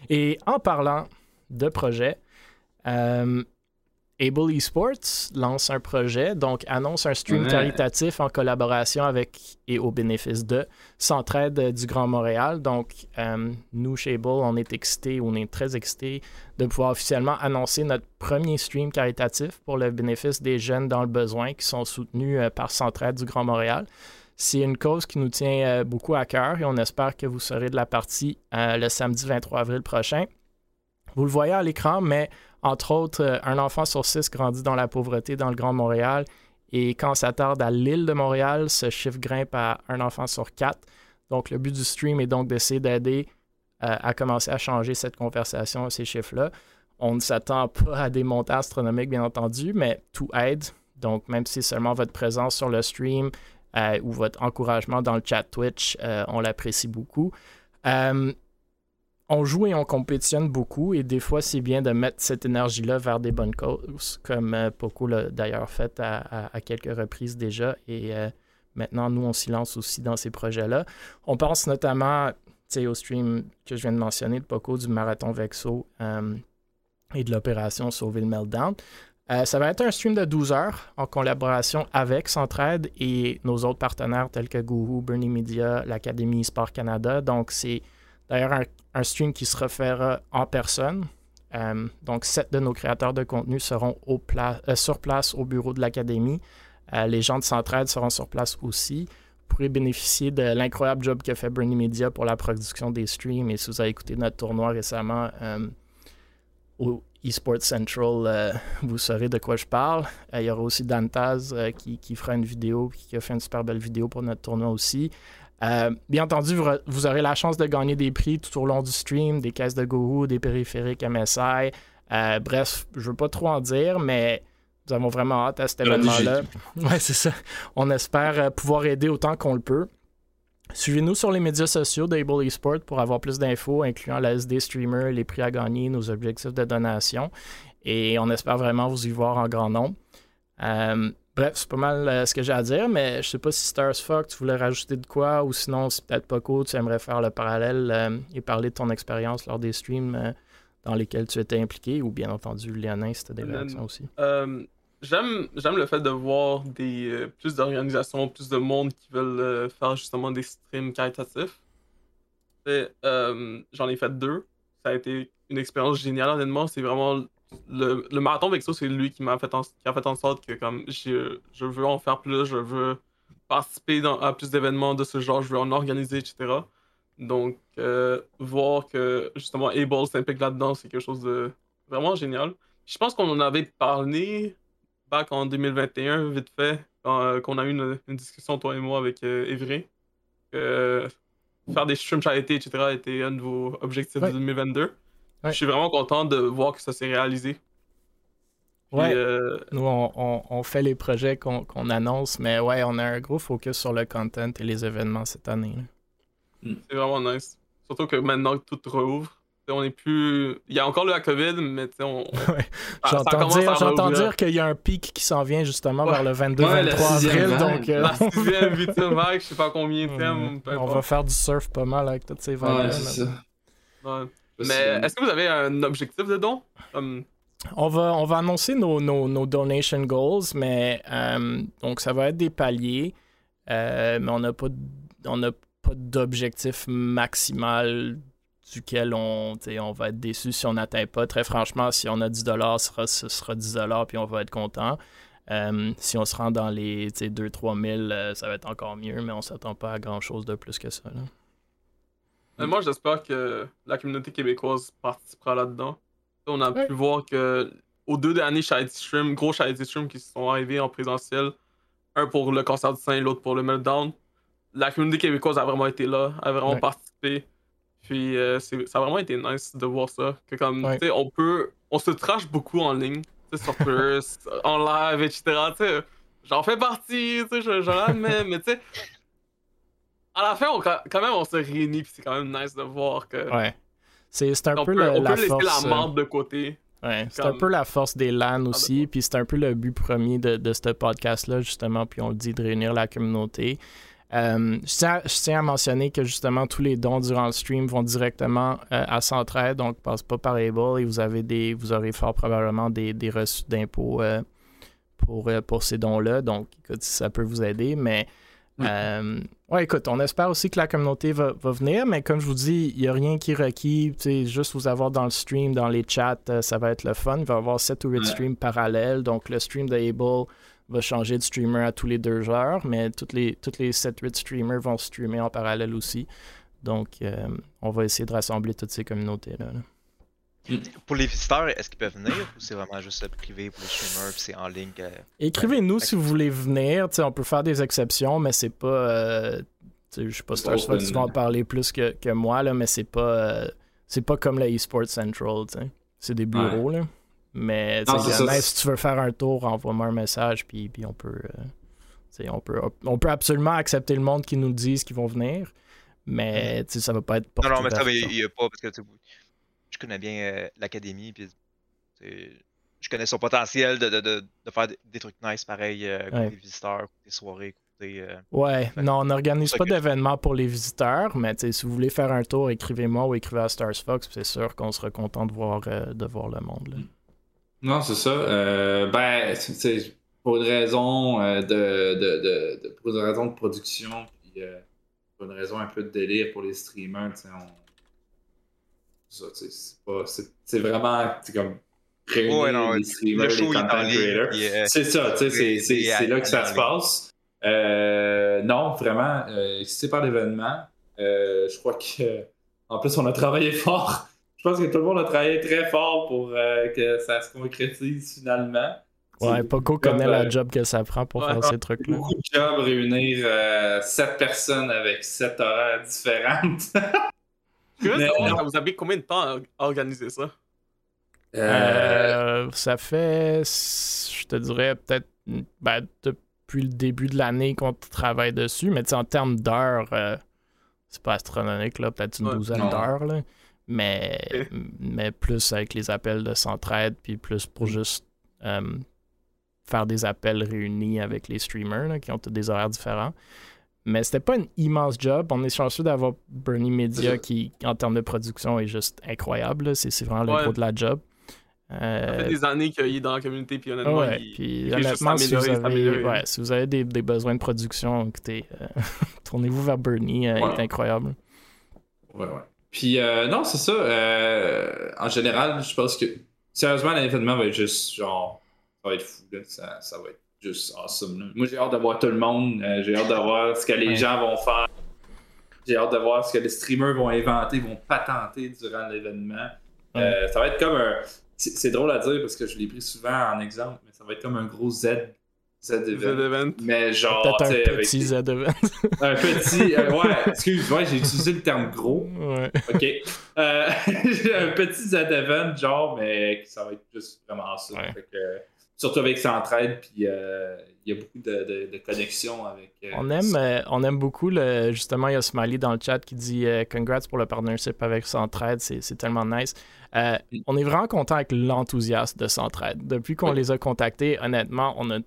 Et en parlant de projets, Able Esports lance un projet, donc annonce un stream caritatif en collaboration avec et au bénéfice de Centraide du Grand Montréal. Donc, euh, nous, chez Able, on est excités, on est très excités de pouvoir officiellement annoncer notre premier stream caritatif pour le bénéfice des jeunes dans le besoin qui sont soutenus euh, par Centraide du Grand Montréal. C'est une cause qui nous tient euh, beaucoup à cœur et on espère que vous serez de la partie le samedi 23 avril prochain. Vous le voyez à l'écran, mais entre autres, euh, un enfant sur six grandit dans la pauvreté dans le Grand Montréal. Et quand on s'attarde à l'île de Montréal, ce chiffre grimpe à un enfant sur quatre. Donc, le but du stream est donc d'essayer d'aider euh, à commencer à changer cette conversation, ces chiffres-là. On ne s'attend pas à des montants astronomiques, bien entendu, mais tout aide. Donc, même si seulement votre présence sur le stream euh, ou votre encouragement dans le chat Twitch, on l'apprécie beaucoup on joue et on compétitionne beaucoup et des fois c'est bien de mettre cette énergie-là vers des bonnes causes, comme euh, Poco l'a d'ailleurs fait à, quelques reprises déjà et euh, maintenant nous on s'y lance aussi dans ces projets-là. On pense notamment au stream que je viens de mentionner de Poco du marathon Vexo euh, et de l'opération Sauver le Meltdown. Euh, ça va être un stream de 12 heures en collaboration avec Centraide et nos autres partenaires tels que Guru, Bernie Media, l'Académie Sport Canada. Donc, c'est d'ailleurs un, stream qui se refera en personne. Euh, donc, sept de nos créateurs de contenu seront au euh, sur place au bureau de l'Académie. les gens de Centraide seront sur place aussi. Vous pourrez bénéficier de l'incroyable job que fait Bernie Media pour la production des streams. Et si vous avez écouté notre tournoi récemment, au eSports Central, euh, vous saurez de quoi je parle. Euh, il y aura aussi Dantaz euh, qui, fera une vidéo, qui a fait une super belle vidéo pour notre tournoi aussi. bien entendu, vous, aurez la chance de gagner des prix tout au long du stream, des caisses de Gohu, des périphériques MSI. bref, je ne veux pas trop en dire, mais nous avons vraiment hâte à cet événement-là. Ouais, c'est ça. On espère pouvoir aider autant qu'on le peut. Suivez-nous sur les médias sociaux d'Able Esport pour avoir plus d'infos, incluant la SD Streamer, les prix à gagner, nos objectifs de donation. Et on espère vraiment vous y voir en grand nombre. Euh, bref, c'est pas mal euh, ce que j'ai à dire, mais je sais pas si Stars Fox, tu voulais rajouter de quoi, ou sinon, c'est peut-être pas cool, tu aimerais faire le parallèle euh, et parler de ton expérience lors des streams dans lesquels tu étais impliqué, ou bien entendu, Léonin, si tu des réactions aussi j'aime le fait de voir des euh, plus d'organisations, plus de monde qui veulent euh, faire justement des streams caritatifs. Euh, j'en ai fait deux. Ça a été une expérience géniale honnêtement. C'est vraiment le, le marathon Vexo, c'est lui qui m'a fait en, qui a fait en sorte que comme je, je veux en faire plus, je veux participer à plus d'événements de ce genre, je veux en organiser, etc. Donc voir que justement Able s'implique là-dedans, c'est quelque chose de vraiment génial. Je pense qu'on en avait parlé en 2021, vite fait, euh, qu'on a eu une, discussion, toi et moi, avec euh, faire des streams charité, etc., était un de vos objectifs de 2022. Je suis vraiment content de voir que ça s'est réalisé. Ouais. Euh, Nous, on, fait les projets qu'on annonce, mais ouais, on a un gros focus sur le content et les événements cette année. C'est vraiment nice. Surtout que maintenant que tout rouvre, on est plus. Il y a encore le la COVID, mais on. J'entends dire, qu'il y a un pic qui s'en vient justement vers le 22-23 avril. Donc, euh... La sixième, huitième vague, je sais pas combien de thèmes. On va faire du surf pas mal avec toutes ces vagues. Ouais, Mais est-ce que vous avez un objectif de don? On va, on va annoncer nos, nos, nos donation goals, mais euh, donc ça va être des paliers, euh, mais on n'a pas, on pas d'objectif maximal duquel on, on va être déçu si on n'atteint pas. Très franchement, si on a 10 ce sera, ce sera 10 puis on va être content. Euh, si on se rend dans les 2-3 000, euh, ça va être encore mieux, mais on s'attend pas à grand chose de plus que ça. Euh, moi, j'espère que la communauté québécoise participera là-dedans. On a pu voir que aux deux derniers Charity Stream, gros Charity Stream qui sont arrivés en présentiel, un pour le concert du sein, l'autre pour le Meltdown, la communauté québécoise a vraiment été là, a vraiment participé. Puis euh, ça a vraiment été nice de voir ça. Que comme, tu sais, on peut. On se trash beaucoup en ligne, sur Twitter, en live, etc. J'en fais partie, tu sais, je, je l'admets, mais tu sais. À la fin, on, quand même, on se réunit, puis c'est quand même nice de voir que. Ouais. C'est un peu la, on peut laisser la marde de côté. Ouais, c'est un peu la force des LAN aussi, puis c'est un peu le but premier de, de ce podcast-là, justement, puis on le dit, de réunir la communauté. Euh, je, tiens, à mentionner que justement tous les dons durant le stream vont directement euh, à Centraide, donc passe pas par Able et vous avez des, vous aurez fort probablement des, reçus d'impôts euh, pour, pour ces dons-là. Donc, écoute, ça peut vous aider, mais ouais, écoute, on espère aussi que la communauté va, venir, mais comme je vous dis, il n'y a rien qui est requis. Juste vous avoir dans le stream, dans les chats, ça va être le fun. Il va y avoir 7 ou 8 streams parallèles. Donc, le stream de Able va changer de streamer à tous les deux heures, mais toutes les, toutes les 7-8 streamers vont streamer en parallèle aussi. Donc, euh, on va essayer de rassembler toutes ces communautés-là. Pour les visiteurs, est-ce qu'ils peuvent venir ou c'est vraiment juste privé pour les streamers c'est en ligne? Écrivez-nous si vous voulez venir. on peut faire des exceptions, mais c'est pas. Euh, je sais pas si tu vas en parler plus que, que moi, là, mais c'est pas. Euh, c'est pas comme la eSports Central. C'est des bureaux. Là. Mais si tu veux faire un tour, envoie-moi un message, puis, puis on peut. Euh, on peut, on peut absolument accepter le monde qui nous disent qu'ils vont venir, mais ça va pas être Non, non, mais ça, il n'y a pas, parce que je connais bien euh, l'académie, puis je connais son potentiel de, de, de, de faire des trucs nice pareil, euh, des visiteurs, des soirées. ouais, non, on n'organise pas d'événements pour les visiteurs, mais si vous voulez faire un tour, écrivez-moi ou écrivez à Stars Fox, c'est sûr qu'on sera content de voir, de voir le monde. Là. Non, c'est ça. Euh, ben, c'est pour une raison euh, de, de, de, pour une raison de production, puis euh, pour une raison un peu de délire pour les streamers, on... c'est vraiment comme réunir les streamers, les content creators. C'est ça, c'est là que ça se passe. non, vraiment, c'est par l'événement. je crois que en plus on a travaillé fort. Je pense que tout le monde a travaillé très fort pour que ça se concrétise finalement. Ouais, Poco connaît la euh, job que ça prend pour faire ces trucs-là. Beaucoup de job réunir euh, 7 personnes avec 7 horaires différentes. Mais, vous avez combien de temps à organiser ça? Euh, ça fait, je te dirais, peut-être ben, depuis le début de l'année qu'on travaille dessus, mais en termes d'heures, euh, c'est pas astronomique, là, peut-être une douzaine d'heures. Mais, mais plus avec les appels de centraide, puis plus pour juste faire des appels réunis avec les streamers qui ont des horaires différents. Mais c'était pas un immense job. On est chanceux d'avoir Bernie Media qui, en termes de production, est juste incroyable. C'est vraiment le gros de la job. Euh... Ça fait des années qu'il est dans la communauté, puis honnêtement, ouais, il, puis, honnêtement si, vous avez, ouais, si vous avez des, des besoins de production, écoutez, euh, tournez-vous vers Bernie, euh, il est incroyable. Ouais, ouais. Puis euh, non, c'est ça. en général, je pense que sérieusement, l'événement va être juste genre ça va être fou. Là. Ça, ça, va être juste awesome. Moi, j'ai hâte de voir tout le monde. Euh, j'ai hâte de voir ce que les gens vont faire. J'ai hâte de voir ce que les streamers vont inventer, vont patenter durant l'événement. Euh, ça va être comme un. C'est drôle à dire parce que je l'ai pris souvent en exemple, mais ça va être comme un gros Z. Z event. Mais genre, un petit Z event. un petit. Euh, ouais, excuse, moi j'ai utilisé le terme gros. Ouais. Ok. un petit Z event, genre, mais ça va être juste vraiment ça. Fait que, surtout avec Centraide, puis euh, il y a beaucoup de, de, connexions avec. Euh, on, aime, euh, on aime beaucoup, le, justement, il y a Smiley dans le chat qui dit Congrats pour le partnership avec Centraide, c'est tellement nice. on est vraiment content avec l'enthousiasme de Centraide. Depuis qu'on les a contactés, honnêtement, on a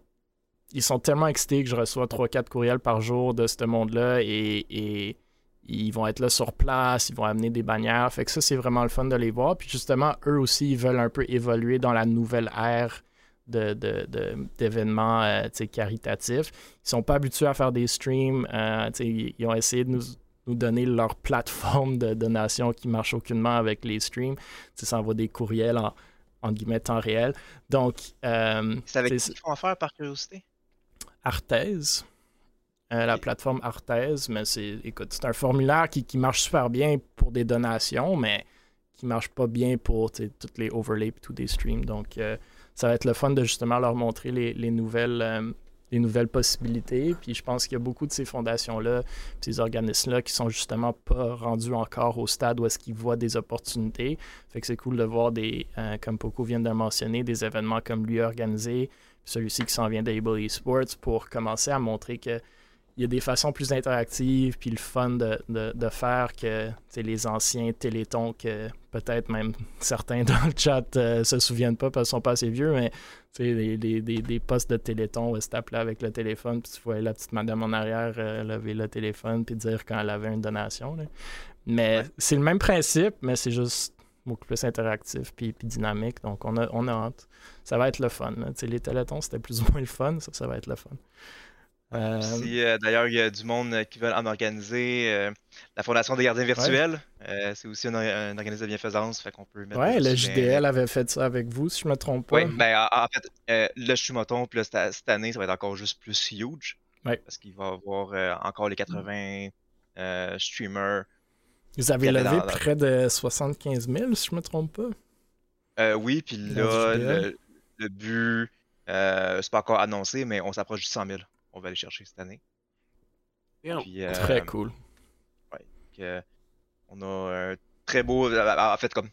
ils sont tellement excités que je reçois 3-4 courriels par jour de ce monde-là et, et, ils vont être là sur place, ils vont amener des bannières. Fait que ça, c'est vraiment le fun de les voir. Puis justement, eux aussi, ils veulent un peu évoluer dans la nouvelle ère d'événements de, de, euh, caritatifs. Ils sont pas habitués à faire des streams. Euh, ils, ont essayé de nous, nous, donner leur plateforme de donation qui marche aucunement avec les streams. Ça envoie des courriels en, en guillemets temps réel. Donc, euh, c'est avec qui font affaire par curiosité? Arthez. la plateforme Arthez, mais c'est écoute, c'est un formulaire qui, qui, marche super bien pour des donations, mais qui marche pas bien pour toutes les overlays et tous des streams. Donc, ça va être le fun de justement leur montrer les, nouvelles, euh, les nouvelles possibilités. Puis je pense qu'il y a beaucoup de ces fondations-là, ces organismes-là qui sont justement pas rendus encore au stade où est-ce qu'ils voient des opportunités. Fait que c'est cool de voir des, euh, comme Poco vient de le mentionner, des événements comme lui organisé, celui-ci qui s'en vient d'Able Esports pour commencer à montrer que il y a des façons plus interactives, puis le fun de, de, faire que les anciens télétons, que peut-être même certains dans le chat euh, se souviennent pas parce qu'ils sont pas assez vieux, mais des, des, des, postes de téléthon où tu avec le téléphone, puis tu voyais la petite madame en arrière euh, lever le téléphone, puis dire quand elle avait une donation. Mais c'est le même principe, mais c'est juste beaucoup plus interactif puis, puis, dynamique. Donc, on a, on a hâte. Ça va être le fun. Les télétons, c'était plus ou moins le fun. Ça, ça va être le fun. Euh, si euh, d'ailleurs il y a du monde euh, qui veut en organiser, la Fondation des gardiens virtuels, c'est aussi un, organisme de bienfaisance, fait qu'on peut mettre. Ouais, le JDL avait fait ça avec vous, si je me trompe pas. Oui, ben en, fait, le Chumoton, puis cette, année, ça va être encore juste plus huge. Parce qu'il va y avoir encore les 80 streamers. Vous avez levé près de 75 000, si je me trompe pas. oui, puis là, le, le, but, c'est pas encore annoncé, mais on s'approche du 100 000 on va aller chercher cette année. Euh, très cool. Ouais, on a un très beau. En fait, comme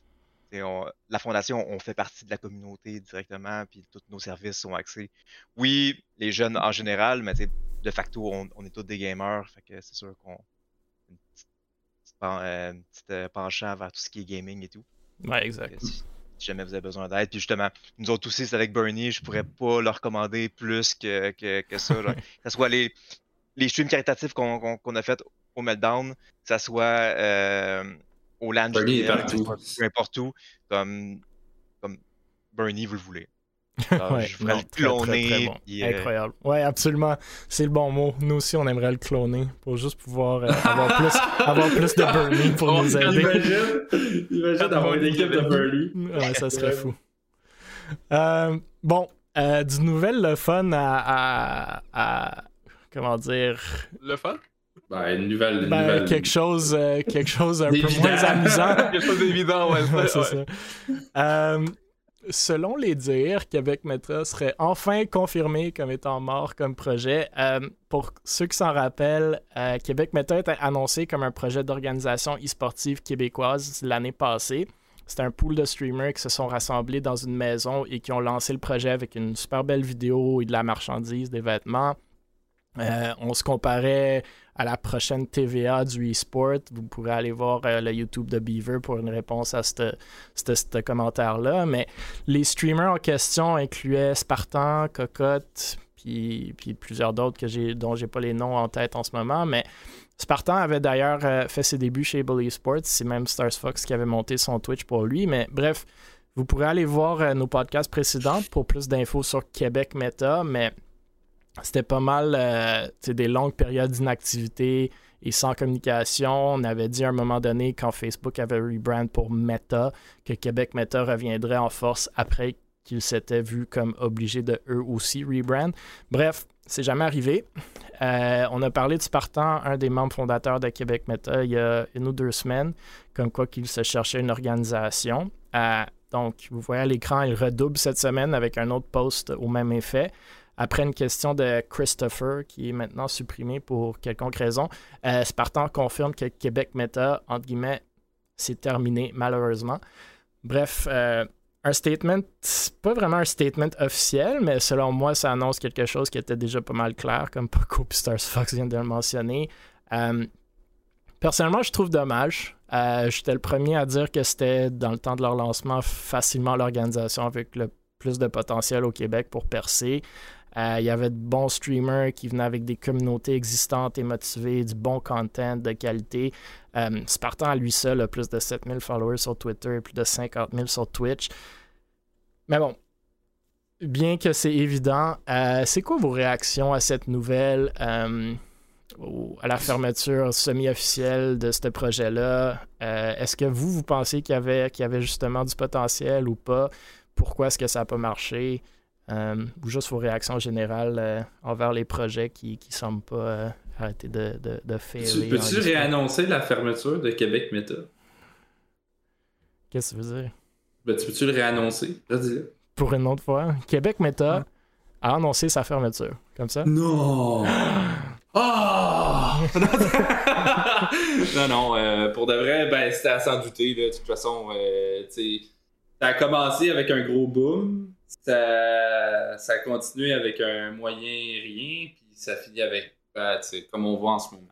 la fondation, on fait partie de la communauté directement, puis tous nos services sont axés. Oui, les jeunes en général, mais de facto, on, est tous des gamers, fait que c'est sûr qu'on une petite, euh, euh, penchant vers tout ce qui est gaming et tout. Ouais, exact si jamais vous avez besoin d'aide. Puis justement, nous autres aussi, c'est avec Bernie, je pourrais pas leur recommander plus que, que, que ça. que ce soit les, les streams caritatifs qu'on a fait au Meltdown, que ce soit euh, au Land Bernie peu importe où, comme, comme Bernie, vous le voulez. Ouais, je voudrais le cloner. Euh, Incroyable. Ouais, absolument. C'est le bon mot. Nous aussi, on aimerait le cloner pour juste pouvoir euh, avoir, plus, avoir plus de Burly pour nous aider. Imagine, imagine d'avoir une équipe de Burly. Ouais, ça serait fou. Euh, bon, du nouvel le fun à, à, Comment dire? Le fun? Ben, une nouvelle. Ben, nouvelle... Quelque, chose, quelque chose un peu moins amusant. quelque chose d'évident, ouais. ouais c'est ça. Selon les dires, Québec Meta serait enfin confirmé comme étant mort comme projet. Euh, pour ceux qui s'en rappellent, euh, Québec Meta été annoncé comme un projet d'organisation e-sportive québécoise l'année passée. C'était un pool de streamers qui se sont rassemblés dans une maison et qui ont lancé le projet avec une super belle vidéo et de la marchandise, des vêtements. Euh, on se comparait à la prochaine TVA du e-sport. Vous pourrez aller voir euh, le YouTube de Beaver pour une réponse à ce commentaire-là. Mais les streamers en question incluaient Spartan, Cocotte, puis, plusieurs d'autres que j'ai, dont j'ai pas les noms en tête en ce moment. Mais Spartan avait d'ailleurs euh, fait ses débuts chez Bully Sports. C'est même Stars Fox qui avait monté son Twitch pour lui. Mais bref, vous pourrez aller voir nos podcasts précédents pour plus d'infos sur Québec Meta. Mais c'était pas mal euh, des longues périodes d'inactivité et sans communication. On avait dit à un moment donné, quand Facebook avait rebrand pour Meta, que Québec Meta reviendrait en force après qu'ils s'étaient vus comme obligés de eux aussi rebrand. Bref, c'est jamais arrivé. Euh, on a parlé de Spartan, un des membres fondateurs de Québec Meta, il y a une ou deux semaines, comme quoi qu'il se cherchait une organisation. Euh, donc, vous voyez à l'écran, il redouble cette semaine avec un autre post au même effet. Après une question de Christopher, qui est maintenant supprimé pour quelconque raison, euh, Spartan confirme que Québec Meta, entre guillemets, c'est terminé, malheureusement. Bref, euh, un statement, pas vraiment un statement officiel, mais selon moi, ça annonce quelque chose qui était déjà pas mal clair, comme Paco et Stars Fox vient de le mentionner. Euh, personnellement, je trouve dommage. J'étais le premier à dire que c'était, dans le temps de leur lancement, facilement l'organisation avec le plus de potentiel au Québec pour percer. Euh, il y avait de bons streamers qui venaient avec des communautés existantes et motivées, du bon content de qualité. Euh, Spartan à lui seul a plus de 7000 followers sur Twitter et plus de 50 000 sur Twitch. Mais bon, bien que c'est évident, euh, c'est quoi vos réactions à cette nouvelle, à la fermeture semi-officielle de ce projet-là? est-ce que vous, vous pensez qu'il y, avait, qu'il y avait justement du potentiel ou pas? Pourquoi est-ce que ça n'a pas marché? Euh, ou juste vos réactions générales euh, envers les projets qui ne semblent pas euh, arrêter de, de, de faire. Peux-tu réannoncer la fermeture de Québec Meta? Qu'est-ce que tu veux dire? Ben, tu peux-tu le réannoncer? Pour une autre fois? Québec Meta a annoncé sa fermeture. Comme ça? Non! Ah! non, non, pour de vrai, ben, c'était à s'en douter. De toute façon, ça a commencé avec un gros boom ça, ça continue avec un moyen rien, puis ça finit avec, ben, comme on voit en ce moment.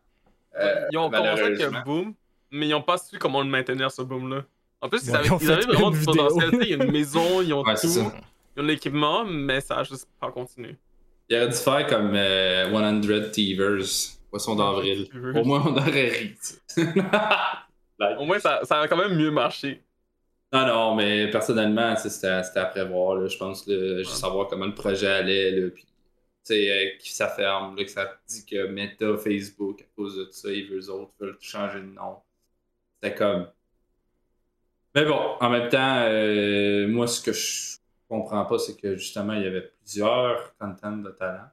Euh, ils ont commencé avec un boom, mais ils n'ont pas su comment le maintenir, ce boom-là. En plus, ils, avaient, ils avaient, vraiment du potentiel. Il y a une maison, ils ont tout. Ils ont l'équipement, mais ça a juste pas continué. Il aurait dû faire comme 100 euh, Thieves, Poisson d'avril. Au moins, on aurait ri. Au moins, ça, ça a quand même mieux marché. Non, non, mais personnellement, c'était à prévoir. je pense juste savoir comment le projet allait. Là, puis, euh, qui ça ferme, que ça dit que Meta, Facebook, à cause de ça, ils veulent, autres veulent changer de nom. C'était comme. Mais bon, en même temps, euh, moi, ce que je comprends pas, c'est que justement, il y avait plusieurs contents de talent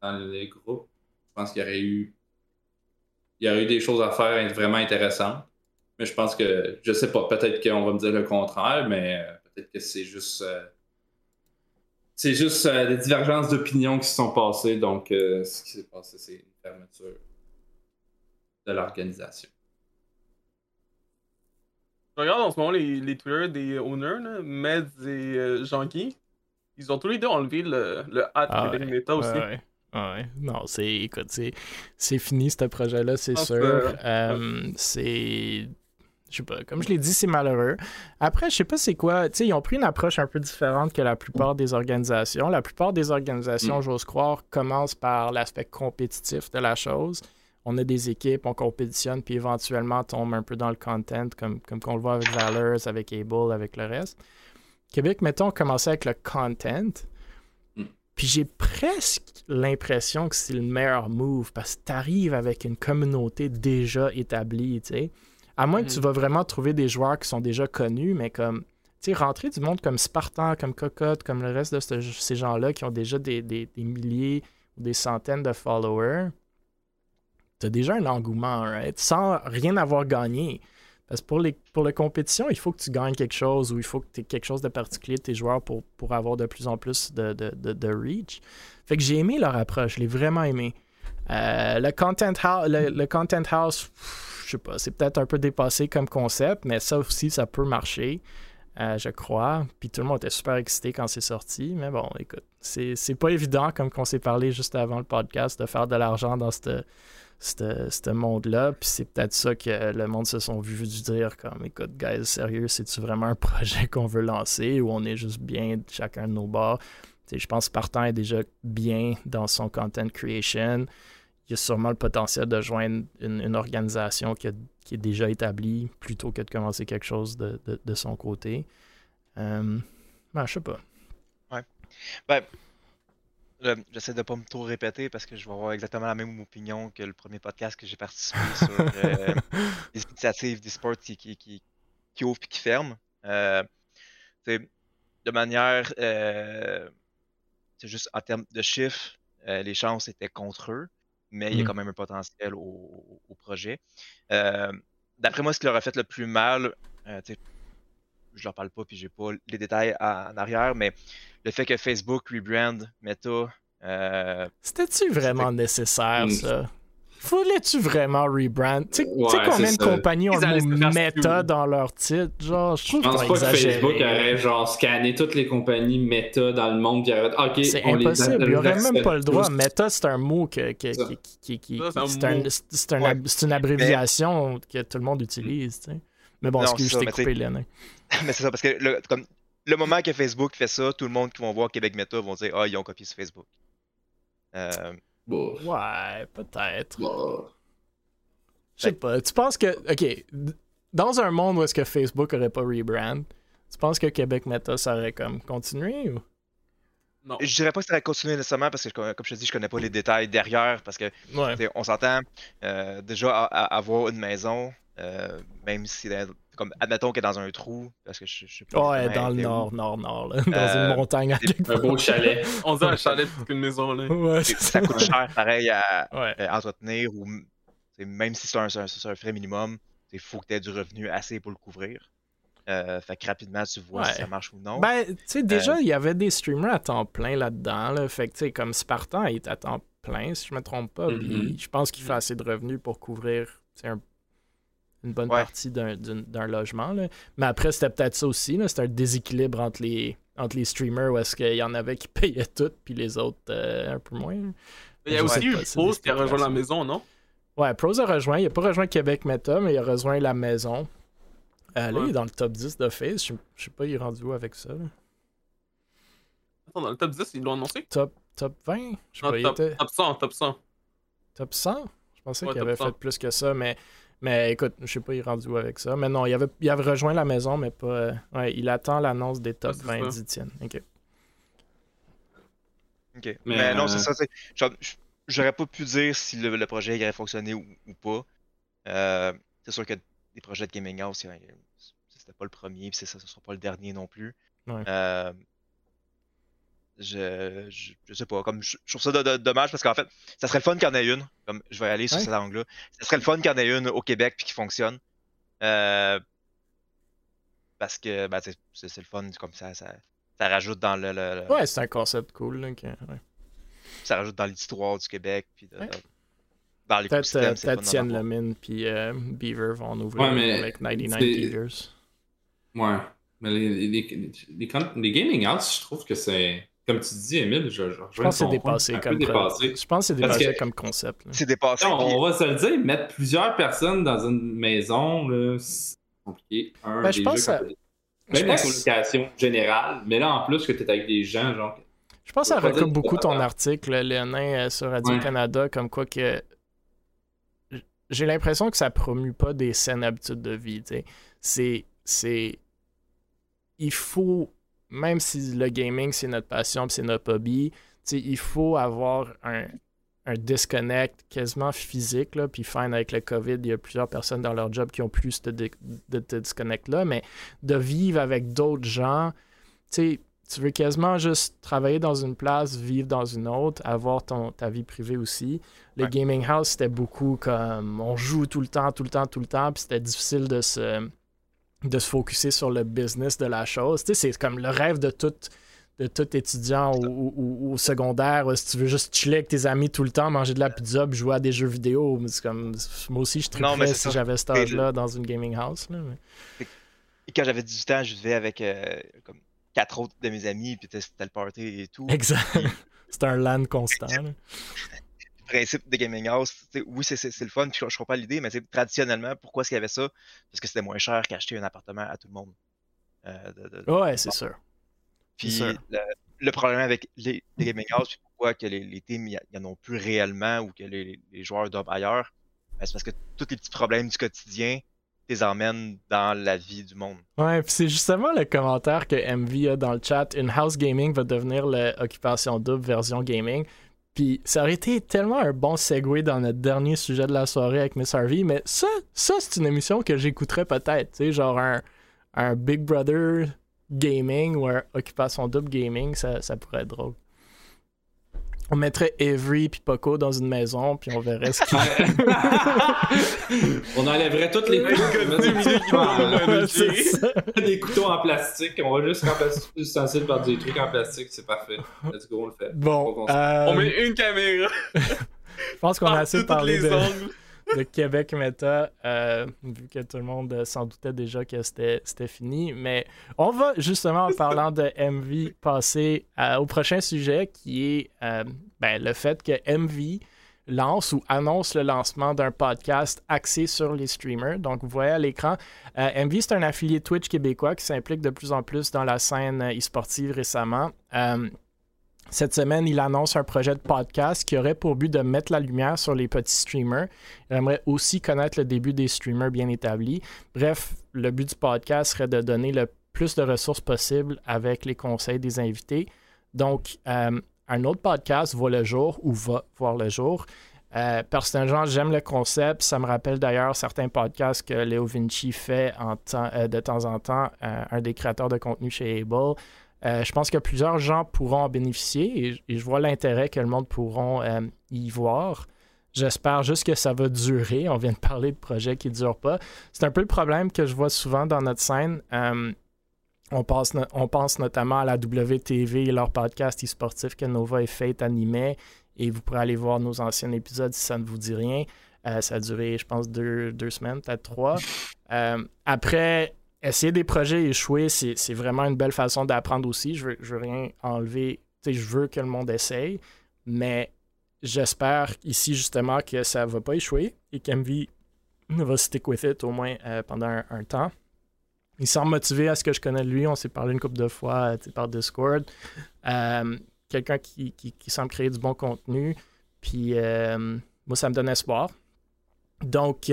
dans les groupes. Je pense qu'il y aurait eu. Il y aurait eu des choses à faire vraiment intéressantes. Mais je pense que, je sais pas, peut-être qu'on va me dire le contraire, mais euh, peut-être que c'est juste. Euh, c'est juste euh, des divergences d'opinion qui se sont passées. Donc, ce qui s'est passé, c'est une fermeture de l'organisation. Je regarde en ce moment les, les Twitter des owners, là, Meds et Jean-Guy. Ils ont tous les deux enlevé le, le hat ah de Meta aussi. Ouais. Non, c'est écoute, c'est fini ce projet-là, c'est sûr. c'est je sais pas, comme je l'ai dit, c'est malheureux. Après, je sais pas c'est quoi. Tu sais, ils ont pris une approche un peu différente que la plupart des organisations. La plupart des organisations, mm. j'ose croire, commencent par l'aspect compétitif de la chose. On a des équipes, on compétitionne, puis éventuellement tombe un peu dans le content, comme, comme qu'on le voit avec Valors, avec Able, avec le reste. Québec, mettons, commençait avec le content. Mm. Puis j'ai presque l'impression que c'est le meilleur move parce que tu arrives avec une communauté déjà établie, tu sais. À moins que tu Mhm. vas vraiment trouver des joueurs qui sont déjà connus, mais comme, tu sais, rentrer du monde comme Spartan, comme Cocotte, comme le reste de ce- ces gens-là qui ont déjà des, des- des milliers ou des centaines de followers, tu as déjà un engouement, right? Sans rien avoir gagné. Parce que pour les, pour les compétitions, il faut que tu gagnes quelque chose ou il faut que tu aies quelque chose de particulier de tes joueurs pour, pour avoir de plus en plus de, de, de- de reach. Fait que j'ai aimé leur approche, je l'ai vraiment aimé. Euh, le, content house, le, le content house, pff, je sais pas, c'est peut-être un peu dépassé comme concept, mais ça aussi, ça peut marcher, euh, je crois. Puis tout le monde était super excité quand c'est sorti. Mais bon, écoute, c'est pas évident, comme qu'on s'est parlé juste avant le podcast, de faire de l'argent dans ce monde-là. Puis c'est peut-être ça que le monde se sont vus dire comme écoute, guys, sérieux, c'est-tu vraiment un projet qu'on veut lancer ou on est juste bien chacun de nos bords? Je pense que Spartan est déjà bien dans son content creation. Il y a sûrement le potentiel de joindre une, une organisation qui, a- qui est déjà établie plutôt que de commencer quelque chose de, de- de son côté. Euh, ben, je sais pas. Ben, là, j'essaie de pas me trop répéter parce que je vais avoir exactement la même opinion que le premier podcast que j'ai participé sur euh, les initiatives d'e-sport qui, qui, qui, qui ouvrent et qui ferment. Euh, de manière, euh, c'est juste en termes de chiffres, les chances étaient contre eux, mais il y a Mm. quand même un potentiel au, au projet. Euh, D'après moi, ce qui leur a fait le plus mal, euh, je leur parle pas puis j'ai pas les détails à- en arrière, mais le fait que Facebook rebrand Meta, euh, C'était-tu vraiment nécessaire, Mm. ça? Fallait-tu vraiment rebrand? Tu sais Ouais, combien de compagnies ont Ils le mot suivre. dans leur titre? Genre, je trouve Je pense pas que. Facebook aurait genre scanné toutes les compagnies méta dans le monde puis aurait C'est les impossible. a- Il n'y aurait les même pas le droit. Meta, c'est un mot que, qui, qui- qui- Ça, c'est un c'est un- mot. c'est un Ouais. ab- c'est une abréviation que tout le monde utilise. tu sais. Mais bon, excuse, c'est je t'ai mais coupé, Len. mais c'est ça, parce que le, comme, le moment que Facebook fait ça, tout le monde qui vont voir Québec Meta vont dire Ah, ils ont copié sur Facebook. Euh, Bon, Ouais, peut-être. bon. Je sais pas. Tu penses que. Ok. Dans un monde où est-ce que Facebook aurait pas rebrand, tu penses que Québec Meta ça aurait comme continué ou? Non. Je dirais pas que ça va continuer nécessairement parce que, comme je te dis, je connais pas les détails derrière parce que Ouais. on s'entend euh, déjà à, à avoir une maison, euh, même si dans- comme admettons qu'elle est dans un trou, parce que je, je sais pas. Ouais, dans le nord, nord, nord, là, dans Euh, une montagne à c'est quelque Un beau chalet. On dirait un chalet plus qu'une maison, là. Ouais, Ça coûte cher pareil à Ouais. euh, entretenir ou même si c'est un, c'est un- c'est un frais minimum, il faut que tu aies du revenu assez pour le couvrir. Euh, fait que rapidement tu vois Ouais. si ça marche ou non. Ben, tu sais, Euh, déjà, il y avait des streamers à temps plein là-dedans. Là. Fait que, tu sais, comme Spartan, il est à temps plein, si je me trompe pas. Mhm. Puis je pense qu'il fait assez de revenus pour couvrir tu sais, un- une bonne Ouais. partie d'un- logement. Là. Mais après, c'était peut-être ça aussi. là. C'était un déséquilibre entre les, entre les streamers où est-ce qu'il y en avait qui payaient tout, puis les autres euh, un peu moins. Il y a aussi eu des qui a rejoint la maison, non? Ouais, Pros a rejoint. Il a pas rejoint Québec Meta, mais il a rejoint la maison. Euh, là, Ouais. il est dans le top 10 de Face. Je je sais pas, il est rendu où avec ça. là? Attends, dans le top 10, ils l'ont annoncé? Top, top 20 Je sais Non, pas, il top, était top 100, top 100. top 100 Je pensais Ouais, qu'il avait 100. fait plus que ça, mais, mais écoute, je sais pas, il est rendu où avec ça. Mais non, il avait, il avait rejoint la maison, mais pas. euh, ouais, il attend l'annonce des top c'est 20 ça. d'Etienne. Ok. Ok. Mais, Mais, non, euh, c'est ça. j'aurais- pas pu dire si le, le projet il aurait fonctionné ou, ou pas. Euh, c'est sûr que des projets de Gaming House, c'était pas le premier, puis c'est ça, ce sera pas le dernier non plus. Ouais. Je, je, je sais pas, comme je, je trouve ça de- de- dommage parce qu'en fait, ça serait le fun qu'il y en ait une. Comme je vais aller sur Ouais. cet angle-là. Ça serait le fun qu'il y en ait une au Québec puis qui fonctionne. Euh, parce que ben, c'est c'est le fun, comme ça, ça, ça rajoute dans le, le- le- Ouais, c'est un concept cool. là, que- ouais. ça rajoute dans l'histoire du Québec puis de- Ouais. dans Peut-être l'écosystème. euh, c'est le peut-être Tienne. Lemine puis euh, Beaver vont en ouvrir Ouais, mais avec 99 c'est- Beavers. Ouais. Mais les, les, les, les, les gaming house, je trouve que c'est. Comme tu dis, Emile, je, je, Je pense que c'est dépassé comme dépassé. Je pense que c'est dépassé que- comme concept. C'est dépassé. On, puis- on va se le dire, mettre plusieurs personnes dans une maison, c'est compliqué. Un, Ben, je pense à- Même la pense- communication générale, mais là, en plus, que tu es avec des gens, genre. Je pense que ça recoupe beaucoup ton article, le nain euh, sur Radio-Canada, comme quoi que j'ai l'impression que ça promue pas des saines habitudes de vie. tu sais. C'est. C'est. Il faut même si le gaming, c'est notre passion, c'est notre hobby, il faut avoir un, un disconnect quasiment physique. Là, puis fine, avec le COVID, il y a plusieurs personnes dans leur job qui ont plus de, de, disconnect-là, mais de vivre avec d'autres gens, tu tu veux quasiment juste travailler dans une place, vivre dans une autre, avoir ton, ta vie privée aussi. Le gaming house, c'était beaucoup comme on joue tout le temps, tout le temps, tout le temps, puis c'était difficile de se, de se focuser sur le business de la chose. Tu sais, c'est comme le rêve de tout de tout étudiant au, secondaire, si tu veux juste chiller avec tes amis tout le temps, manger de la pizza, puis jouer à des jeux vidéo. Comme, moi aussi, je triperais si j'avais cet âge-là dans une gaming house. Là, Quand j'avais 18 ans, je vivais avec euh, comme quatre autres de mes amis, puis c'était le party et tout. Exact. C'était un LAN constant. le principe des gaming house, oui, c'est le fun, puis je, comprends l'idée, mais traditionnellement, pourquoi est-ce qu'il y avait ça? Parce que c'était moins cher qu'acheter un appartement à tout le monde. Euh, ouais, c'est sûr. Puis le, problème avec les, gaming houses, puis pourquoi que les, teams n'y en ont plus réellement ou que les, joueurs doivent ailleurs, ben, c'est parce que tous les petits problèmes du quotidien les emmènent dans la vie du monde. Ouais, puis c'est justement le commentaire que MV a dans le chat. Une house gaming va devenir l'occupation double version gaming. Puis ça aurait été tellement un bon segue dans notre dernier sujet de la soirée avec Miss Harvey, mais ça, ça c'est une émission que j'écouterais peut-être, tu sais, genre un, un Big Brother gaming ou un Occupation Double gaming, ça, ça pourrait être drôle. On mettrait Avery puis Poco dans une maison, puis on verrait ce qu'il On enlèverait toutes les des couteaux en plastique. On va juste remplacer tout l'ustensile par des trucs en plastique. C'est parfait. Let's go, on le fait. Bon. Euh, on met une caméra. Je pense qu'on a assez parlé de de Québec Meta, euh, vu que tout le monde s'en doutait déjà que c'était fini. Mais on va justement, en parlant de MV, passer au prochain sujet qui est euh, ben, le fait que MV lance ou annonce le lancement d'un podcast axé sur les streamers. Donc, vous voyez à l'écran, euh, MV, c'est un affilié Twitch québécois qui s'implique de plus en plus dans la scène e-sportive récemment. Cette semaine, il annonce un projet de podcast qui aurait pour but de mettre la lumière sur les petits streamers. Il aimerait aussi connaître le début des streamers bien établis. Bref, le but du podcast serait de donner le plus de ressources possible avec les conseils des invités. Donc, euh, un autre podcast voit le jour ou va voir le jour. Euh, personnellement, j'aime le concept. Ça me rappelle d'ailleurs certains podcasts que Léo Vinci fait euh, de temps en temps, un des créateurs de contenu chez Able. Euh, je pense que plusieurs gens pourront en bénéficier et, je vois l'intérêt que le monde pourront euh, y voir. J'espère juste que ça va durer. On vient de parler de projets qui ne durent pas. C'est un peu le problème que je vois souvent dans notre scène. Euh, on, pense notamment à la WTV et leur podcast e-sportif que Nova et Fate animaient. Et vous pourrez aller voir nos anciens épisodes si ça ne vous dit rien. ça a duré, je pense, deux, deux semaines, peut-être trois. après, essayer des projets échoués, c'est vraiment une belle façon d'apprendre aussi. Je veux, veux rien enlever. je veux que le monde essaye, mais j'espère ici justement que ça va pas échouer et qu'MV va stick with it au moins euh, pendant un, temps. Il semble motivé à ce que je connais de lui. On s'est parlé une couple de fois euh, par Discord. Euh, quelqu'un qui, qui, semble créer du bon contenu. Puis moi, ça me donne espoir. Donc,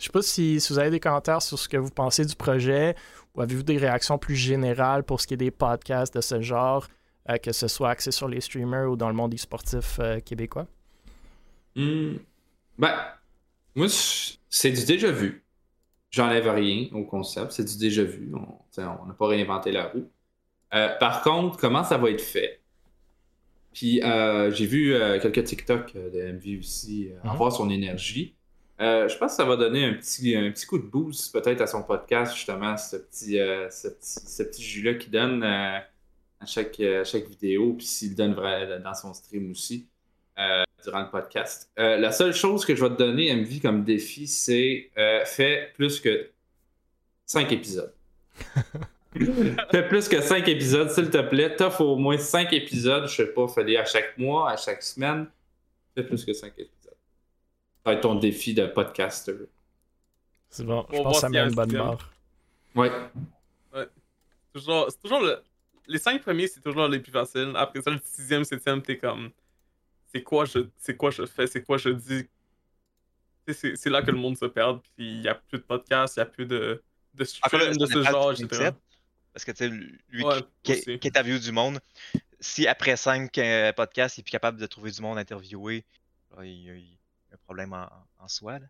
je sais pas si, vous avez des commentaires sur ce que vous pensez du projet ou avez-vous des réactions plus générales pour ce qui est des podcasts de ce genre, euh, que ce soit axé sur les streamers ou dans le monde e-sportif euh, québécois? Hmm. Ben, moi, c'est du déjà vu. J'enlève rien au concept, c'est du déjà vu. On n'a pas réinventé la roue. Euh, par contre, comment ça va être fait? Puis j'ai vu quelques TikTok de MV aussi uh avoir son énergie. Euh, je pense que ça va donner un petit, un petit coup de boost peut-être à son podcast, justement, ce petit, euh, ce petit, jus-là qu'il donne euh, à, chaque, chaque vidéo, puis s'il donne dans son stream aussi durant le podcast. la seule chose que je vais te donner, MV, comme défi, c'est fais plus que 5 épisodes. fais plus que 5 épisodes, s'il te plaît. T'offres au moins 5 épisodes, je sais pas, fallait à chaque mois, à chaque semaine. Fais plus que 5 épisodes. Ça va être ton défi de podcaster. C'est bon, je pense que ça met une bonne barre. Ouais. Ouais. C'est toujours, le... Les cinq premiers, c'est toujours les plus faciles. Après ça, le sixième, septième, t'es comme. C'est quoi, je... quoi je fais, c'est quoi je dis? C'est là que le monde se perd, puis il n'y a plus de podcast, il n'y a plus de, de stream de ce genre, etc. Parce que, tu sais, lui qui, qui, qui, interviewe du monde, si après cinq euh, podcasts, il est plus capable de trouver du monde interviewé, il, problème en, en soi. Là.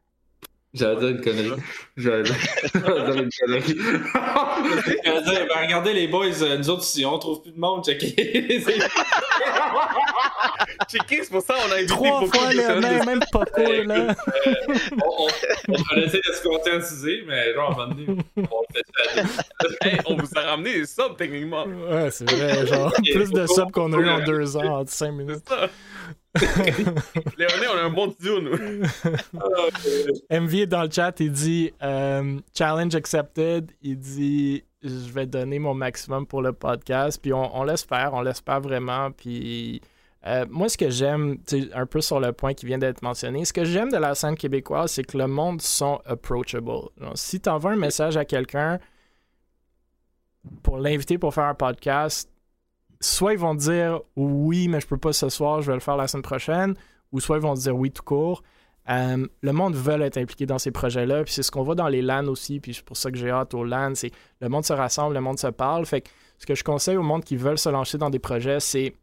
J'allais dire une connerie. J'allais dire une connerie. J'allais dire, ben, regardez les boys, euh, nous autres, si on trouve plus de monde, checker. checker, c'est pour ça qu'on a invité Trois fois le même, même pas cool, là. Euh, on, on, on va essayer de se conscientiser, mais genre, à un moment donné, on le fait hey, on vous a ramené des subs, techniquement. Ouais, c'est vrai, genre, plus de subs qu'on a eu en deux ans, en cinq minutes. C'est ça. Léoné, on a un bon duo, nous. MV est dans le chat, il dit euh, Challenge accepted. Il dit Je vais donner mon maximum pour le podcast. Puis on, on laisse faire, on laisse pas vraiment. Puis euh, moi, ce que j'aime, un peu sur le point qui vient d'être mentionné, ce que j'aime de la scène québécoise, c'est que le monde sont approachable. Si tu envoies un message à quelqu'un pour l'inviter pour faire un podcast, soit ils vont dire oui, mais je peux pas ce soir, je vais le faire la semaine prochaine, ou soit ils vont dire oui tout court. Euh, le monde veut être impliqué dans ces projets-là, puis c'est ce qu'on voit dans les LAN aussi, puis c'est pour ça que j'ai hâte aux LAN, c'est le monde se rassemble, le monde se parle. Fait ce que je conseille au monde qui veulent se lancer dans des projets, c'est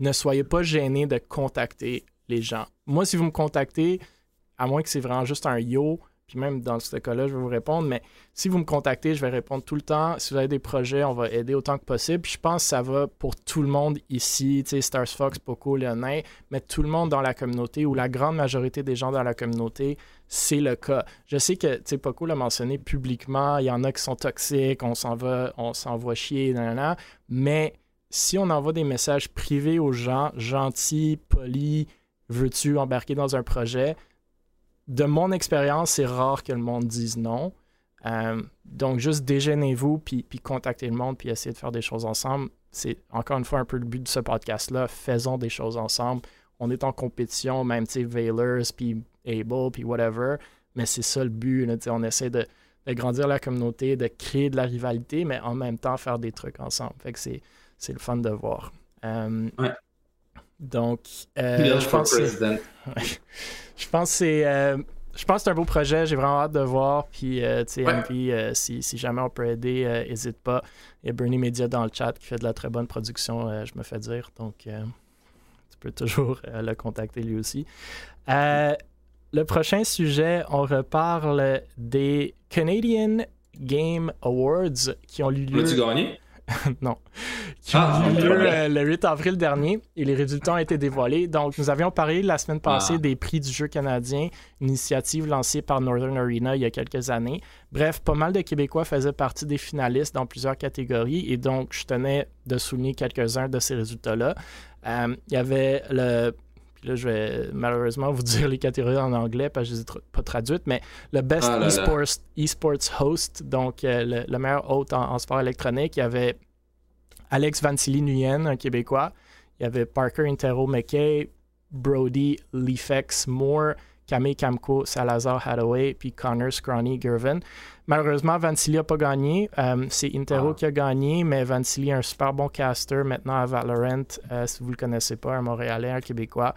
ne soyez pas gênés de contacter les gens. Moi, si vous me contactez, à moins que c'est vraiment juste un yo, puis même dans ce cas-là, je vais vous répondre. Mais si vous me contactez, je vais répondre tout le temps. Si vous avez des projets, on va aider autant que possible. Puis je pense que ça va pour tout le monde ici, tu sais, Stars Fox, Poco, Léonin, mais tout le monde dans la communauté ou la grande majorité des gens dans la communauté, c'est le cas. Je sais que, tu Poco l'a mentionné publiquement, il y en a qui sont toxiques, on s'en va, on s'envoie chier, nan, mais si on envoie des messages privés aux gens, gentils, polis, veux-tu embarquer dans un projet, de mon expérience, c'est rare que le monde dise non. Euh, donc, juste déjeunez-vous, puis, contactez le monde, puis essayez de faire des choses ensemble. C'est encore une fois un peu le but de ce podcast-là. Faisons des choses ensemble. On est en compétition, même, tu sais, Veilers, puis Able, puis whatever. Mais c'est ça le but. On essaie de, grandir la communauté, de créer de la rivalité, mais en même temps faire des trucs ensemble. Fait que c'est, le fun de voir. Euh. Donc, euh, je pense que je pense que c'est euh, je pense c'est un beau projet. J'ai vraiment hâte de voir. Puis, euh, tu sais, euh, si, si, jamais on peut aider, n'hésite pas. Il y a Bernie Media dans le chat qui fait de la très bonne production, je me fais dire. Donc, tu peux toujours le contacter lui aussi. le prochain sujet, on reparle des Canadian Game Awards qui ont eu lieu. As-tu gagné? non. Qui ah, eu lieu euh, le 8 avril dernier et les résultats ont été dévoilés. Donc, nous avions parlé la semaine passée ah. des prix du jeu canadien, initiative lancée par Northern Arena il y a quelques années. Bref, pas mal de Québécois faisaient partie des finalistes dans plusieurs catégories et donc je tenais de souligner quelques-uns de ces résultats-là. Euh, il y avait le là, je vais malheureusement vous dire les catégories en anglais parce que je ne les ai pas traduites, mais le Best ah esports, Host, donc euh, le, meilleur hôte en, sport électronique, il y avait Alex Vansili Nguyen, un Québécois. Il y avait Parker Intero McKay, Brody Leafex Moore, Camille Camco, Salazar Hathaway, puis Connor Scrawny Gervin. Malheureusement, Vansili n'a pas gagné. Euh, c'est Intero ah. qui a gagné, mais Vansili est un super bon caster maintenant à Valorant, euh, si vous ne le connaissez pas, un Montréalais, un Québécois.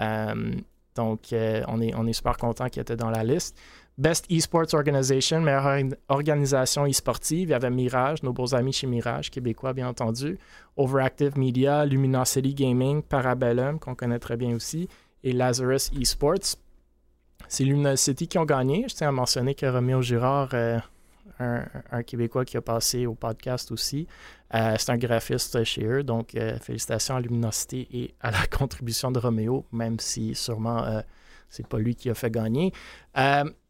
Euh, donc, on, est, on est super content qu'il était dans la liste. Best Esports Organization, meilleure organisation e-sportive. Il y avait Mirage, nos beaux amis chez Mirage, québécois bien entendu. Overactive Media, Luminosity Gaming, Parabellum, qu'on connaît très bien aussi, et Lazarus Esports. C'est Luminosity qui ont gagné. Je tiens à mentionner que Roméo Girard, euh, un, Québécois qui a passé au podcast aussi, euh, c'est un graphiste chez eux. Donc, euh, félicitations à Luminosity et à la contribution de Roméo, même si sûrement c'est pas lui qui a fait gagner.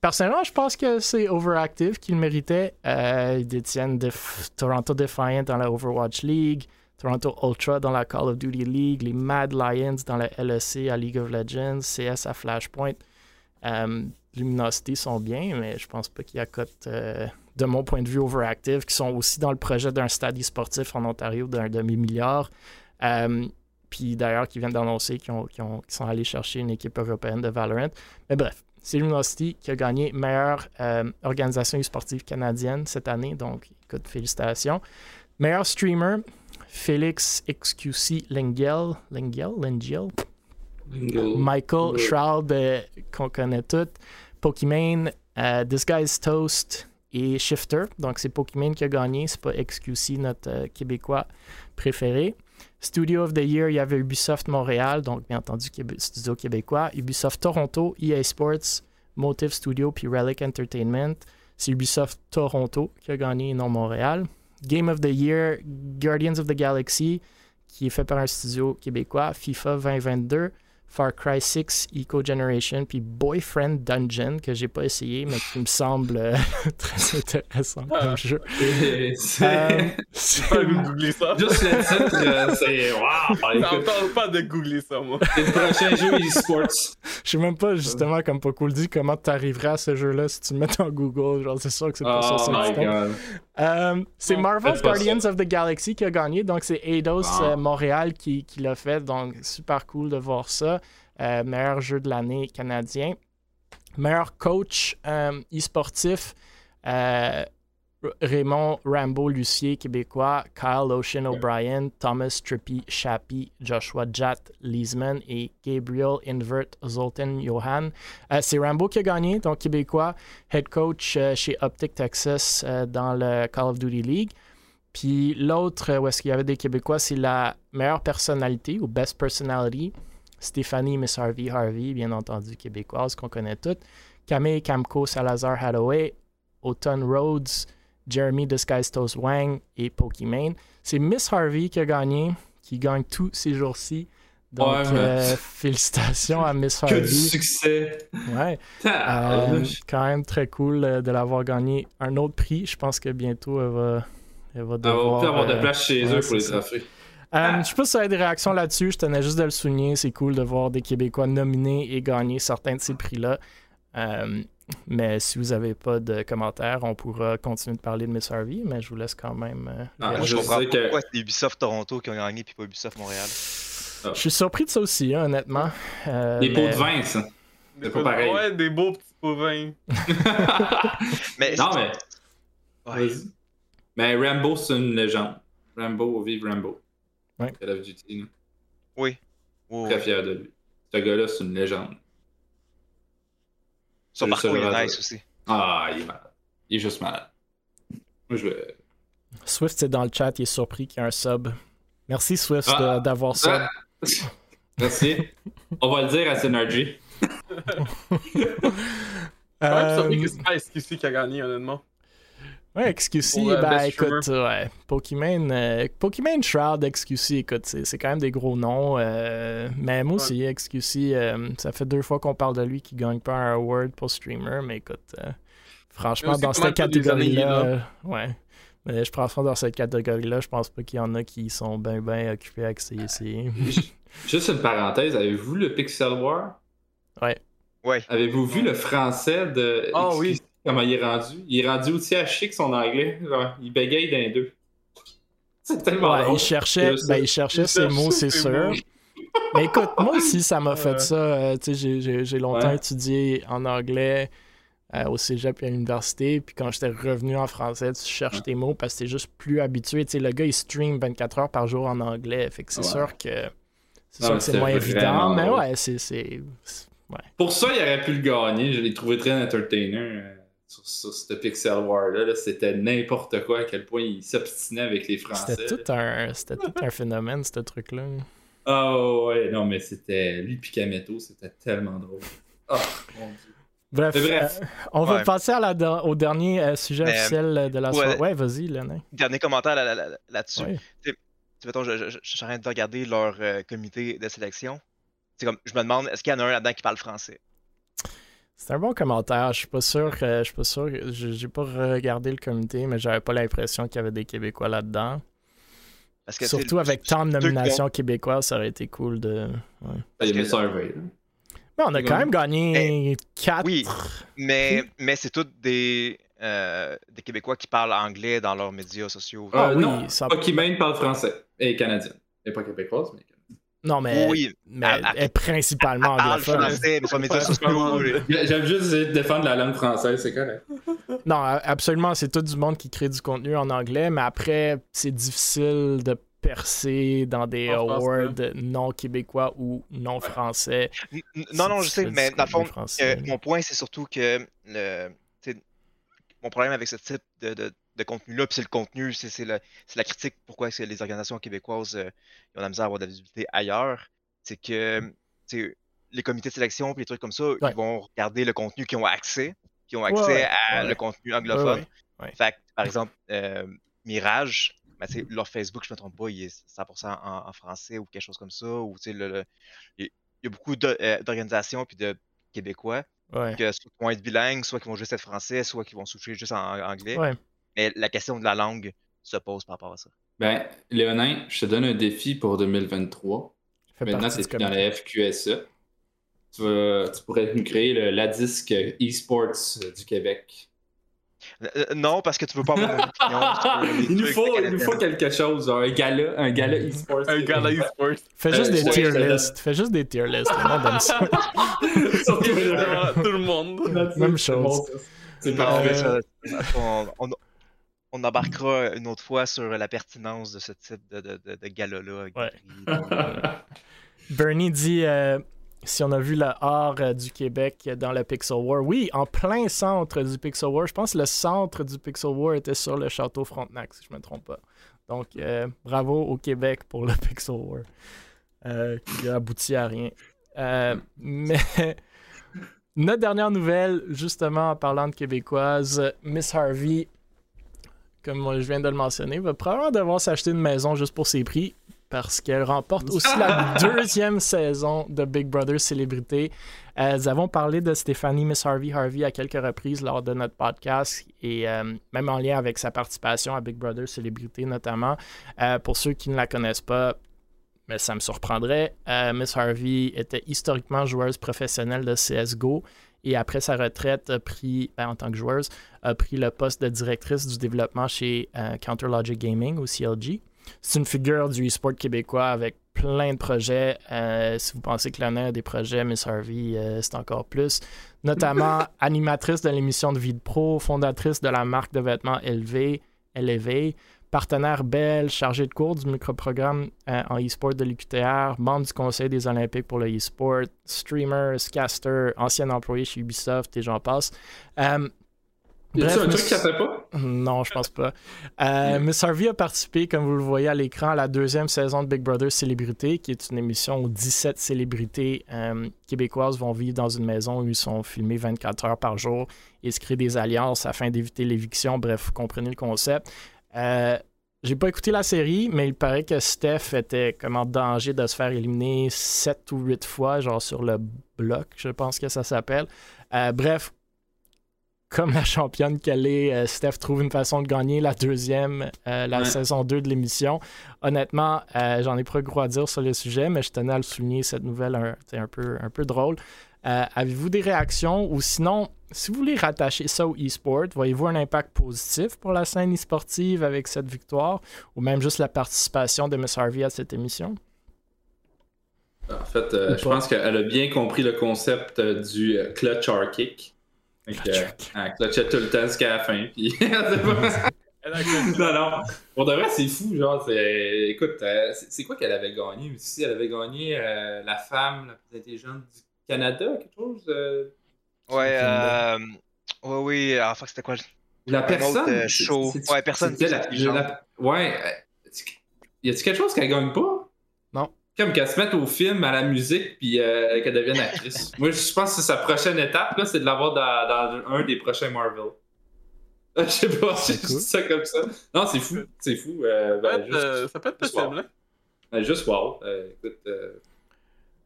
personnellement, je pense que c'est Overactive qui le méritait. ils détiennent Toronto Defiant dans la Overwatch League. Toronto Ultra dans la Call of Duty League, les Mad Lions dans la LEC à League of Legends, CS à Flashpoint. Euh, Luminosity sont bien, mais je pense pas qu'il y a cote, euh, de mon point de vue, Overactive, qui sont aussi dans le projet d'un stade sportif en Ontario d'un demi-milliard. Euh, puis d'ailleurs, qui viennent d'annoncer qu'ils, sont allés chercher une équipe européenne de Valorant. Mais bref, c'est Luminosity qui a gagné meilleure organisation sportive canadienne cette année, donc écoute, félicitations. Meilleur streamer, Félix XQC Lengel. Lengel? Lengel? Michael Shroud, euh, qu'on connaît tous. Pokimane, uh, This Guy's Toast et Shifter. Donc, c'est Pokimane qui a gagné. C'est pas XQC, notre euh, Québécois préféré. Studio of the Year, il y avait Ubisoft Montréal, donc bien entendu Studio québécois. Ubisoft Toronto, EA Sports, Motive Studio, puis Relic Entertainment. C'est Ubisoft Toronto qui a gagné, non Montréal. Game of the Year, Guardians of the Galaxy, qui est fait par un studio québécois, FIFA 2022. Far Cry 6, Eco Generation, puis Boyfriend Dungeon, que j'ai pas essayé, mais qui me semble euh, très intéressant comme ah. jeu. C'est euh, pas de googler ça. Juste le titre, euh, c'est waouh! J'entends pas de googler ça, moi. C'est le prochain jeu e-sports. Je sais même pas, justement, comme Poco le dit, comment tu arriverais à ce jeu-là si tu le mets en Google? Genre, c'est sûr que c'est pas oh ça. My c'est Marvel's Guardians of the Galaxy qui a gagné, donc c'est Eidos Montréal qui, qui l'a fait, donc super cool de voir ça. Euh, meilleur jeu de l'année canadien. Meilleur coach euh, e-sportif, euh, Raymond Rambo Lucier, québécois, Kyle Ocean O'Brien, Thomas Trippy Chappie, Joshua Jat Leesman et Gabriel Invert Zoltan Johan. c'est Rambo qui a gagné, donc québécois, head coach chez Optic Texas dans le Call of Duty League. Puis l'autre, où est-ce qu'il y avait des Québécois, c'est la meilleure personnalité ou best personality. Stéphanie Miss Harvey Harvey, bien entendu québécoise qu'on connaît toutes, Camille Camco Salazar Hathaway, Autumn Rhodes, Jeremy Disguised Wang et Pokimane. C'est Miss Harvey qui a gagné, qui gagne tous ces jours-ci. Donc, euh, félicitations à Miss Harvey. Que du succès! Ouais. Euh, quand même très cool euh, de l'avoir gagné un autre prix. Je pense que bientôt, elle va, elle va devoir... Elle va avoir de place chez eux pour les trophées. Euh, je sais pas si ça a des réactions là-dessus. Je tenais juste de le souligner. C'est cool de voir des Québécois nominés et gagner certains de ces prix-là. Euh, mais si vous n'avez pas de commentaires, on pourra continuer de parler de Miss Harvey, mais je vous laisse quand même. Euh, ah, je, comprends que... pourquoi c'est Ubisoft Toronto qui ont gagné puis pas Ubisoft Montréal? Je suis surpris de ça aussi, hein, honnêtement. des pots de vin, ça. C'est pas pareil. Ouais, des beaux petits pots de vin. mais non, mais. Ouais. Mais Rambo, c'est une légende. Rambo, vive Rambo. Ouais. Call of Duty. Oui. Très fier de lui. Ce gars-là, c'est une légende. Son parcours est nice aussi. Ah, il est malade. Il est juste malade. Moi, je vais. Swift, c'est dans le chat, il est surpris qu'il y ait un sub. Merci, Swift, ah. d'avoir ça. Ah. Merci. On va le dire à Synergy. euh... Ouais, c'est Ice qui a gagné, honnêtement. Ouais, XQC, euh, ben écoute, ouais, Pokimane, euh, Pokimane Shroud, XQC, écoute, c'est quand même des gros noms. Euh, mais moi aussi, XQC, euh, ça fait deux fois qu'on parle de lui qui gagne pas un award pour streamer, mais écoute, franchement, dans cette catégorie-là, ouais. Mais je pense dans cette catégorie-là, je pense pas qu'il y en a qui sont bien bien occupés avec ces. Juste une parenthèse, avez-vous le Pixel War? Ouais. Ouais. Avez-vous vu le français de. Ah oui comment il est rendu? Il est rendu aussi à chier que son anglais. il bégaye d'un deux. C'est tellement ouais, Il cherchait, ben, il cherchait ses mots, c'est sûr. Mais écoute, moi aussi, ça m'a fait ça. Euh, j'ai longtemps étudié en anglais euh, au cégep et à l'université. Puis quand j'étais revenu en français, tu cherches tes mots parce que t'es juste plus habitué. le gars, il stream 24 heures par jour en anglais. Fait que c'est sûr que c'est moins évident. Mais ouais, c'est. Pour ça, il aurait pu le gagner. Je l'ai trouvé très entertainer. Euh sur, ce Pixel War-là. c'était n'importe quoi, à quel point il s'obstinait avec les Français. C'était tout, un, tout un phénomène, ce truc-là. Oh ouais, non, mais c'était. Lui Picametto, c'était tellement drôle. Oh mon dieu. Bref, euh, on va passer à la, au dernier euh, sujet officiel de la soirée. Ouais, vas-y, Léna. Dernier commentaire là-dessus. Là je, je, suis en train de regarder leur euh, comité de sélection. Comme, je me demande, est-ce qu'il y en a un là-dedans qui parle français? C'est un bon commentaire. Je suis pas sûr. je suis pas sûr. J'ai pas regardé le comité, mais j'avais pas l'impression qu'il y avait des Québécois là-dedans. Surtout avec tant de nominations québécoises, ça aurait été cool de. Il y a Mais on a quand même gagné 4. Oui, mais, mais c'est tous des, euh, des Québécois qui parlent anglais dans leurs médias sociaux. Ah, oui, non, ça... Pokimane parle français et canadien. Et pas québécoise, mais non, mais, oui, mais elle, est principalement anglophone. J'aime juste essayer de défendre la langue française, c'est correct. Non, absolument, c'est tout du monde qui crée du contenu en anglais, mais après, c'est difficile de percer dans des awards non québécois ou non français. Non, non, je sais, mais dans le fond, euh, mon point, c'est surtout que le, mon problème avec ce type de, de, contenu-là, puis c'est le contenu, c'est la, la, critique pourquoi est-ce que les organisations québécoises euh, ont la misère à avoir de la visibilité ailleurs, c'est que les comités de sélection et les trucs comme ça, ils vont regarder le contenu qui ont accès, qui ont accès à le contenu anglophone. Fait par exemple, euh, Mirage, ben, leur Facebook, je ne me trompe pas, il est 100% en, français ou quelque chose comme ça. Ou, le, il y a beaucoup euh, d'organisations puis de Québécois qui vont être bilingues, soit qui vont juste être français, soit qui vont souffrir juste en, anglais. Mais la question de la langue se pose par rapport à ça. Ben, Léonin, je te donne un défi pour 2023. Maintenant, c'est dans la FQSA. Tu, tu, pourrais nous créer le, la disque e-sports du Québec. Euh, non, parce que tu veux pas avoir opinion. il, nous faut, il nous faut quelque chose, un gala, un gala e-sport. un gala e-sport. Fais juste des tier lists. Fais juste des tier lists. Le monde aime ça. Tout le monde. Même chose. C'est parfait. Euh... On, on, on, embarquera une autre fois sur la pertinence de ce type de, de, de, de gala-là. Ouais. Bernie dit euh, si on a vu le art euh, du Québec dans le Pixel War, oui, en plein centre du Pixel War. Je pense que le centre du Pixel War était sur le château Frontenac, si je ne me trompe pas. Donc, euh, bravo au Québec pour le Pixel War, euh, qui a abouti à rien. mais notre dernière nouvelle, justement en parlant de québécoise, Miss Harvey, comme je viens de le mentionner, va probablement devoir s'acheter une maison juste pour ses prix parce qu'elle remporte aussi la deuxième saison de Big Brother Célébrité. Euh, nous avons parlé de Stéphanie Miss Harvey Harvey à quelques reprises lors de notre podcast et euh, même en lien avec sa participation à Big Brother Célébrité notamment. Euh, pour ceux qui ne la connaissent pas, mais ça me surprendrait, Miss Harvey était historiquement joueuse professionnelle de CSGO et après sa retraite a pris, ben, en tant que joueuse, a pris le poste de directrice du développement chez Counter Logic Gaming ou CLG. C'est une figure du e-sport québécois avec plein de projets. Euh, si vous pensez que l'année a des projets, Miss Harvey, euh, c'est encore plus. Notamment animatrice de l'émission de Vie Pro, fondatrice de la marque de vêtements LV, LV, partenaire belge, chargée de cours du microprogramme euh, en e-sport de l'UQTR, membre du conseil des Olympiques pour le e-sport, streamer, caster, ancien employé chez Ubisoft et j'en passe. Y a un truc fait pas? Non, je pense pas. Euh, Miss Harvey a participé, comme vous le voyez à l'écran, à la deuxième saison de Big Brother Célébrité, qui est une émission où 17 célébrités euh, québécoises vont vivre dans une maison où ils sont filmés 24 heures par jour et se créent des alliances afin d'éviter l'éviction. Bref, vous comprenez le concept. Euh, j'ai pas écouté la série, mais il paraît que Steph était comme en danger de se faire éliminer 7 ou 8 fois, genre sur le bloc, je pense que ça s'appelle. Euh, bref, comme la championne qu'elle est, euh, Steph trouve une façon de gagner la deuxième, euh, la saison 2 de l'émission. Honnêtement, euh, j'en ai pas gros à dire sur le sujet, mais je tenais à le souligner, cette nouvelle un, un, peu, un peu drôle. Avez-vous des réactions? Ou sinon, si vous voulez rattacher ça au e-sport, voyez-vous un impact positif pour la scène e-sportive avec cette victoire? Ou même juste la participation de Miss Harvey à cette émission? En fait, je pense qu'elle a bien compris le concept du clutch R kick. Euh, elle clutchait tout le temps jusqu'à la fin. Puis... non, non. Pour de vrai, c'est fou. Genre, écoute, euh, c'est quoi qu'elle avait gagné aussi? Elle avait gagné euh, la femme la plus intelligente du Canada, quelque chose? Ouais, euh... ouais, oui. Enfin, c'était quoi? La personne. show. Ouais, personne. La, ouais. Y a-t-il quelque chose qu'elle gagne pas? Comme qu'elle se mette au film, à la musique, puis euh, qu'elle devienne actrice. Moi, je pense que c'est sa prochaine étape, là, c'est de l'avoir dans, dans, un des prochains Marvel. Je sais pas, c'est cool. ça comme ça. Non, c'est fou, c'est fou. Euh, ben, juste, euh, ça peut être possible, wow. ben, juste wow. Euh, écoute,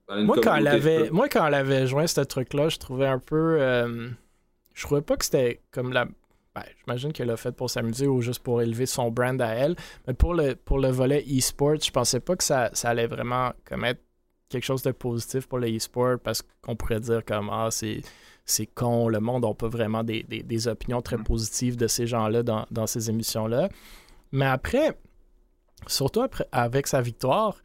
moi, quand elle avait, moi, quand elle avait joint ce truc-là, je trouvais un peu. je trouvais pas que c'était comme la ben, j'imagine qu'elle l'a fait pour s'amuser ou juste pour élever son brand à elle. Mais pour le, pour le volet e-sport, je pensais pas que ça, allait vraiment comme être quelque chose de positif pour le e-sport parce qu'on pourrait dire comme Ah, c'est c'est con, le monde n'a pas vraiment des, opinions très mm. positives de ces gens-là dans, dans, ces émissions-là. Mais après, surtout après, avec sa victoire,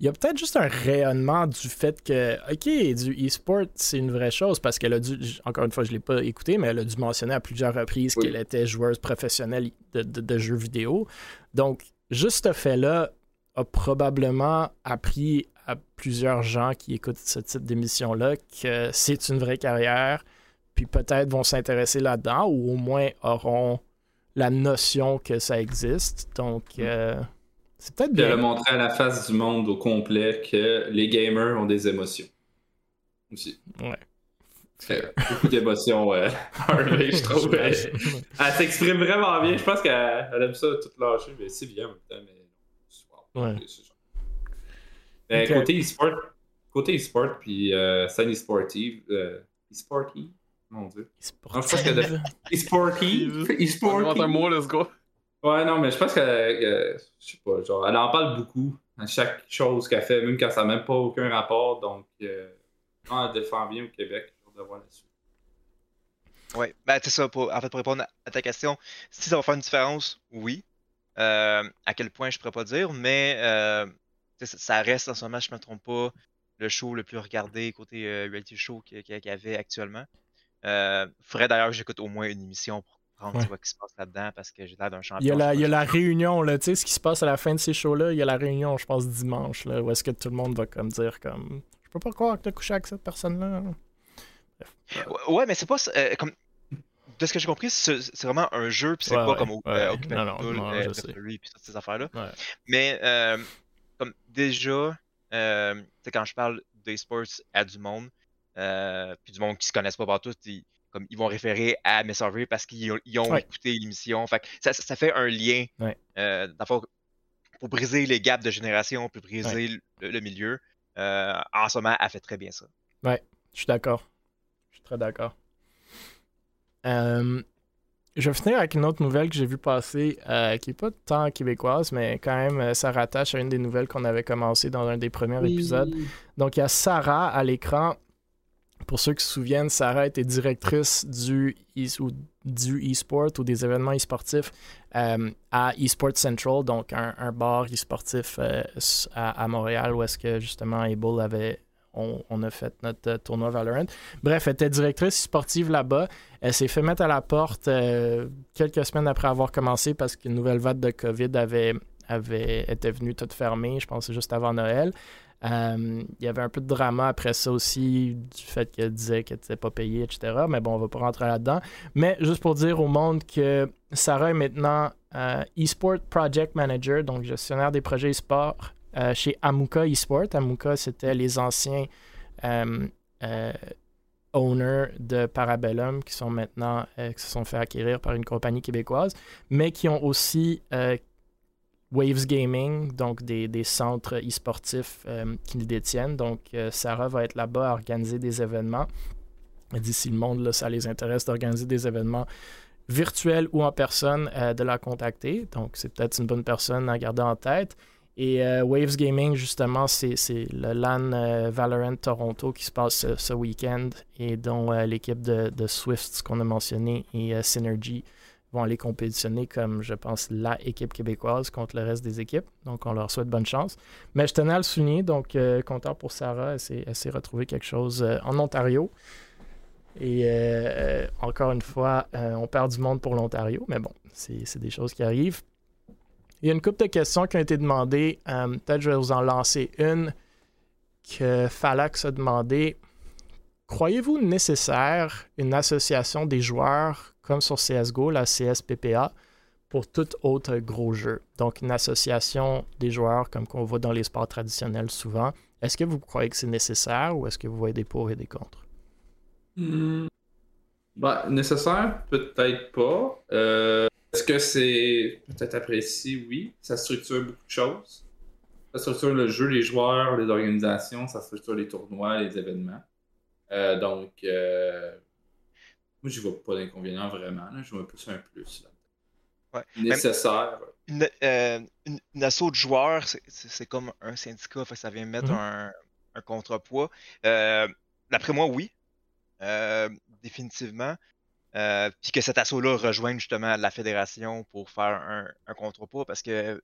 il y a peut-être juste un rayonnement du fait que, OK, du e-sport, c'est une vraie chose parce qu'elle a dû, encore une fois, je ne l'ai pas écouté, mais elle a dû mentionner à plusieurs reprises qu'elle était joueuse professionnelle de, jeux vidéo. Donc, juste ce fait-là a probablement appris à plusieurs gens qui écoutent ce type d'émission-là que c'est une vraie carrière, puis peut-être vont s'intéresser là-dedans ou au moins auront la notion que ça existe. Donc, mm. euh, c'est peut-être bien. De montrer à la face du monde au complet que les gamers ont des émotions. Aussi. Ouais. beaucoup d'émotions, euh, je trouve. elle s'exprime vraiment bien. Je pense qu'elle aime ça tout lâcher, mais c'est bien en même temps. Mais... Ouais. Mais côté e-sport, côté e-sport, puis euh, scène e-sportive, euh, e-sportive, mon dieu. E-sportive. E-sportive. E-sportive. un mot, let's go. Ouais, non, mais je pense que, je sais pas, genre, elle en parle beaucoup à chaque chose qu'elle fait, même quand ça n'a même pas aucun rapport. Donc, euh, elle défend bien au Québec. De voir là-dessus. Ouais, ben c'est ça. Pour, en fait, pour répondre à ta question, si ça va faire une différence, oui. Euh, à quel point, je pourrais pas dire, mais euh, ça reste en ce moment, je me trompe pas, le show le plus regardé côté euh, reality show qu'il y avait actuellement. Faudrait d'ailleurs que j'écoute au moins une émission pour comprendre qui se passe là-dedans parce que j'ai l'air d'un champion. Il y a la, il y a la réunion, là, tu sais, ce qui se passe à la fin de ces shows-là, il y a la réunion, je pense, dimanche, là, où est-ce que tout le monde va comme dire comme Je peux pas croire que t'as couché avec cette personne-là. Ouais, mais c'est pas euh, comme de ce que j'ai compris, c'est vraiment un jeu, puis c'est pas comme au, euh, non, non, euh, puis toutes ces affaires-là. Mais euh, comme déjà, quand je parle d'e-sports à du monde, euh, puis du monde qui se connaissent pas partout, ils, comme, ils vont référer à Messervy parce qu'ils ont, écouté l'émission. Fait ça, ça, fait un lien. Euh, pour briser les gaps de génération, pour briser le, milieu. Euh, en ce moment, elle fait très bien ça. Ouais, je suis d'accord. Je suis très d'accord. Euh, je vais finir avec une autre nouvelle que j'ai vue passer, euh, qui n'est pas tant québécoise, mais quand même, ça rattache à une des nouvelles qu'on avait commencé dans un des premiers épisodes. Donc, il y a Sarah à l'écran. Pour ceux qui se souviennent, Sarah était directrice du e-sport ou des événements e-sportifs euh, à eSport Central, donc un, bar e-sportif à, à, Montréal où est-ce que justement Able avait on, a fait notre euh, tournoi Valorant. Bref, elle était directrice sportive là-bas. Elle s'est fait mettre à la porte euh, quelques semaines après avoir commencé parce qu'une nouvelle vague de COVID avait, était venue toute fermée, je pense juste avant Noël. Euh, il y avait un peu de drama après ça aussi, du fait qu'elle disait qu'elle n'était pas payée, etc. Mais bon, on va pas rentrer là-dedans. Mais juste pour dire au monde que Sarah est maintenant eSport Project Manager, donc gestionnaire des projets e-sport euh, chez Amuka Esport. Amuka, c'était les anciens euh, euh, owners de Parabellum qui sont maintenant qui se sont fait acquérir par une compagnie québécoise, mais qui ont aussi Waves Gaming, donc des, centres e-sportifs qu'ils détiennent. Donc, Sarah va être là-bas à organiser des événements. D'ici le monde, ça les intéresse d'organiser des événements virtuels ou en personne, de la contacter. Donc, c'est peut-être une bonne personne à garder en tête. Et euh, Waves Gaming, justement, c'est le LAN euh, Valorant Toronto qui se passe ce, week-end et dont euh, l'équipe de, Swift, qu'on a mentionné, et Synergy vont aller compétitionner comme, je pense, la équipe québécoise contre le reste des équipes. Donc, on leur souhaite bonne chance. Mais je tenais à le souligner, donc content pour Sarah. Elle s'est retrouvée quelque chose en Ontario. Et encore une fois, on perd du monde pour l'Ontario, mais bon, c'est des choses qui arrivent. Il y a une couple de questions qui ont été demandées. Euh, peut-être je vais vous en lancer une que Falax a demandé. Croyez-vous nécessaire une association des joueurs comme sur CSGO, la CSPPA, pour tout autre gros jeu? Donc, une association des joueurs comme qu'on voit dans les sports traditionnels souvent. Est-ce que vous croyez que c'est nécessaire ou est-ce que vous voyez des pour et des contre? Hmm. Bah, nécessaire, peut-être pas. Euh, est-ce que c'est peut-être apprécié? Oui. Ça structure beaucoup de choses. Ça structure le jeu, les joueurs, les organisations, ça structure les tournois, les événements. Euh, donc, euh, moi, je vois pas d'inconvénient vraiment. Je vois plus un plus. Ouais. Nécessaire. Une, euh, une, asso de joueurs, c'est comme un syndicat, ça vient mettre mm-hmm. un, un, contrepoids. D'après moi, oui. définitivement. Euh, puis que cet assaut-là rejoigne justement la fédération pour faire un, un contrepoids parce que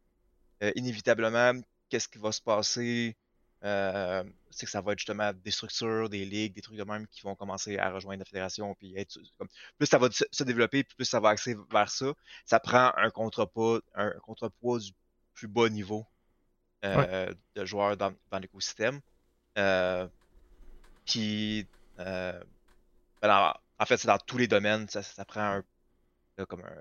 euh, inévitablement, qu'est-ce qui va se passer? Euh, c'est que ça va être justement des structures, des ligues, des trucs de même qui vont commencer à rejoindre la fédération. Puis être, comme, plus ça va se développer, plus ça va axer vers ça. Ça prend un contrepoids, un contrepoids du plus bas niveau de joueurs dans, dans l'écosystème. puis, ben, en en fait, c'est dans tous les domaines. Ça, ça prend un. Là, comme un.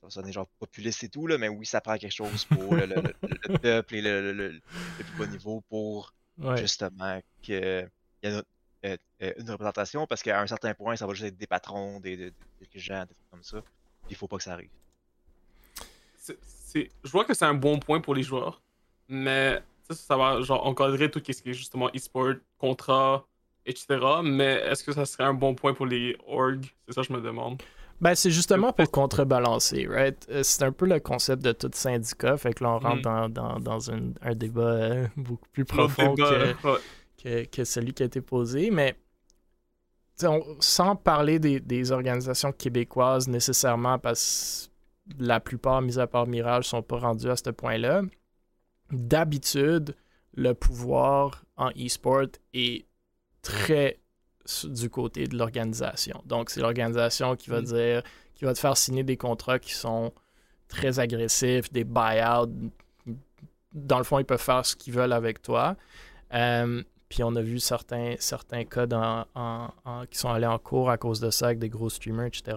Ça va sonner genre populiste et tout, là, mais oui, ça prend quelque chose pour le, le, le, le, peuple et le, plus bas niveau pour Ouais. justement qu'il y une, euh, euh, une représentation parce qu'à un certain point, ça va juste être des patrons, des, des, des gens, des trucs comme ça. Il faut pas que ça arrive. je vois que c'est un bon point pour les joueurs, mais ça, ça va genre encadrer tout ce qui est justement e-sport, contrat, etc. Mais est-ce que ça serait un bon point pour les orgs? C'est ça que je me demande. Ben, c'est justement pour contrebalancer, right? Euh, C'est un peu le concept de tout syndicat. Fait que là, on rentre Mm. dans, dans, dans un, un débat euh, beaucoup plus profond débat, que, ouais. que, que celui qui a été posé. Mais on- sans parler des, des organisations québécoises nécessairement, parce que la plupart, mis à part Mirage, sont pas rendus à ce point-là. D'habitude, le pouvoir en e-sport est très du côté de l'organisation. Donc, c'est l'organisation qui va dire, qui va te faire signer des contrats qui sont très agressifs, des buyouts. Dans le fond, ils peuvent faire ce qu'ils veulent avec toi. Euh, puis on a vu certains, certains cas dans- en- en- qui sont allés en cours à cause de ça avec des gros streamers, etc.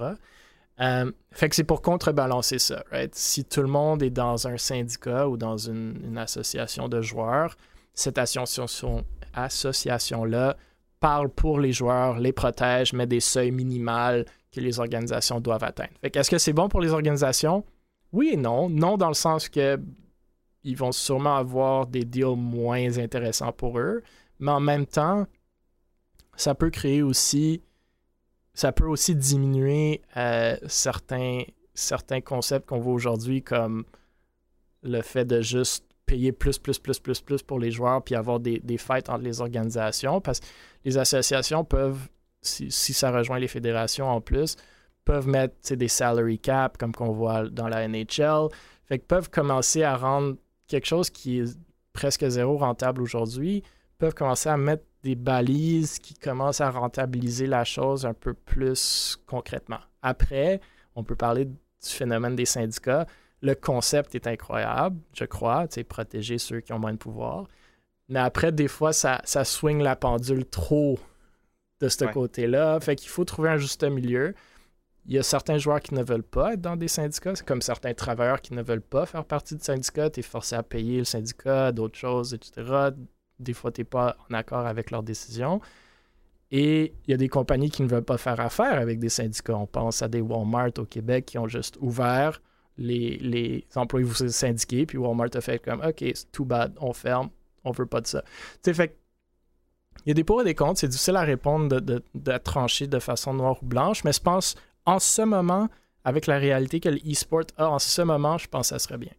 Euh, fait que c'est pour contrebalancer ça, right? Si tout le monde est dans un syndicat ou dans une, une association de joueurs, cette association, association-là parle pour les joueurs, les protège, met des seuils minimales que les organisations doivent atteindre. Fait est-ce que c'est bon pour les organisations? Oui et non. Non dans le sens que ils vont sûrement avoir des deals moins intéressants pour eux, mais en même temps, ça peut créer aussi, ça peut aussi diminuer euh, certains, certains concepts qu'on voit aujourd'hui comme le fait de juste payer plus, plus, plus, plus, plus pour les joueurs, puis avoir des, des fights entre les organisations, parce que les associations peuvent, si, si ça rejoint les fédérations en plus, peuvent mettre des salary cap, comme qu'on voit dans la NHL, fait que peuvent commencer à rendre quelque chose qui est presque zéro rentable aujourd'hui, peuvent commencer à mettre des balises qui commencent à rentabiliser la chose un peu plus concrètement. Après, on peut parler du phénomène des syndicats. Le concept est incroyable, je crois, protéger ceux qui ont moins de pouvoir. Mais après, des fois, ça, ça swing la pendule trop de ce Ouais. côté-là. Fait qu'il faut trouver un juste milieu. Il y a certains joueurs qui ne veulent pas être dans des syndicats. C'est comme certains travailleurs qui ne veulent pas faire partie du syndicat. Tu es forcé à payer le syndicat, d'autres choses, etc. Des fois, tu n'es pas en accord avec leurs décisions. Et il y a des compagnies qui ne veulent pas faire affaire avec des syndicats. On pense à des Walmart au Québec qui ont juste ouvert les, les employés vous syndiqués, puis Walmart a fait comme OK, c'est too bad, on ferme, on veut pas de ça. Tu sais, fait que il y a des pour et des contre, c'est difficile à répondre de, de, de trancher de façon noire ou blanche, mais je pense en ce moment, avec la réalité que l'e-sport a en ce moment, je pense que ça serait bien.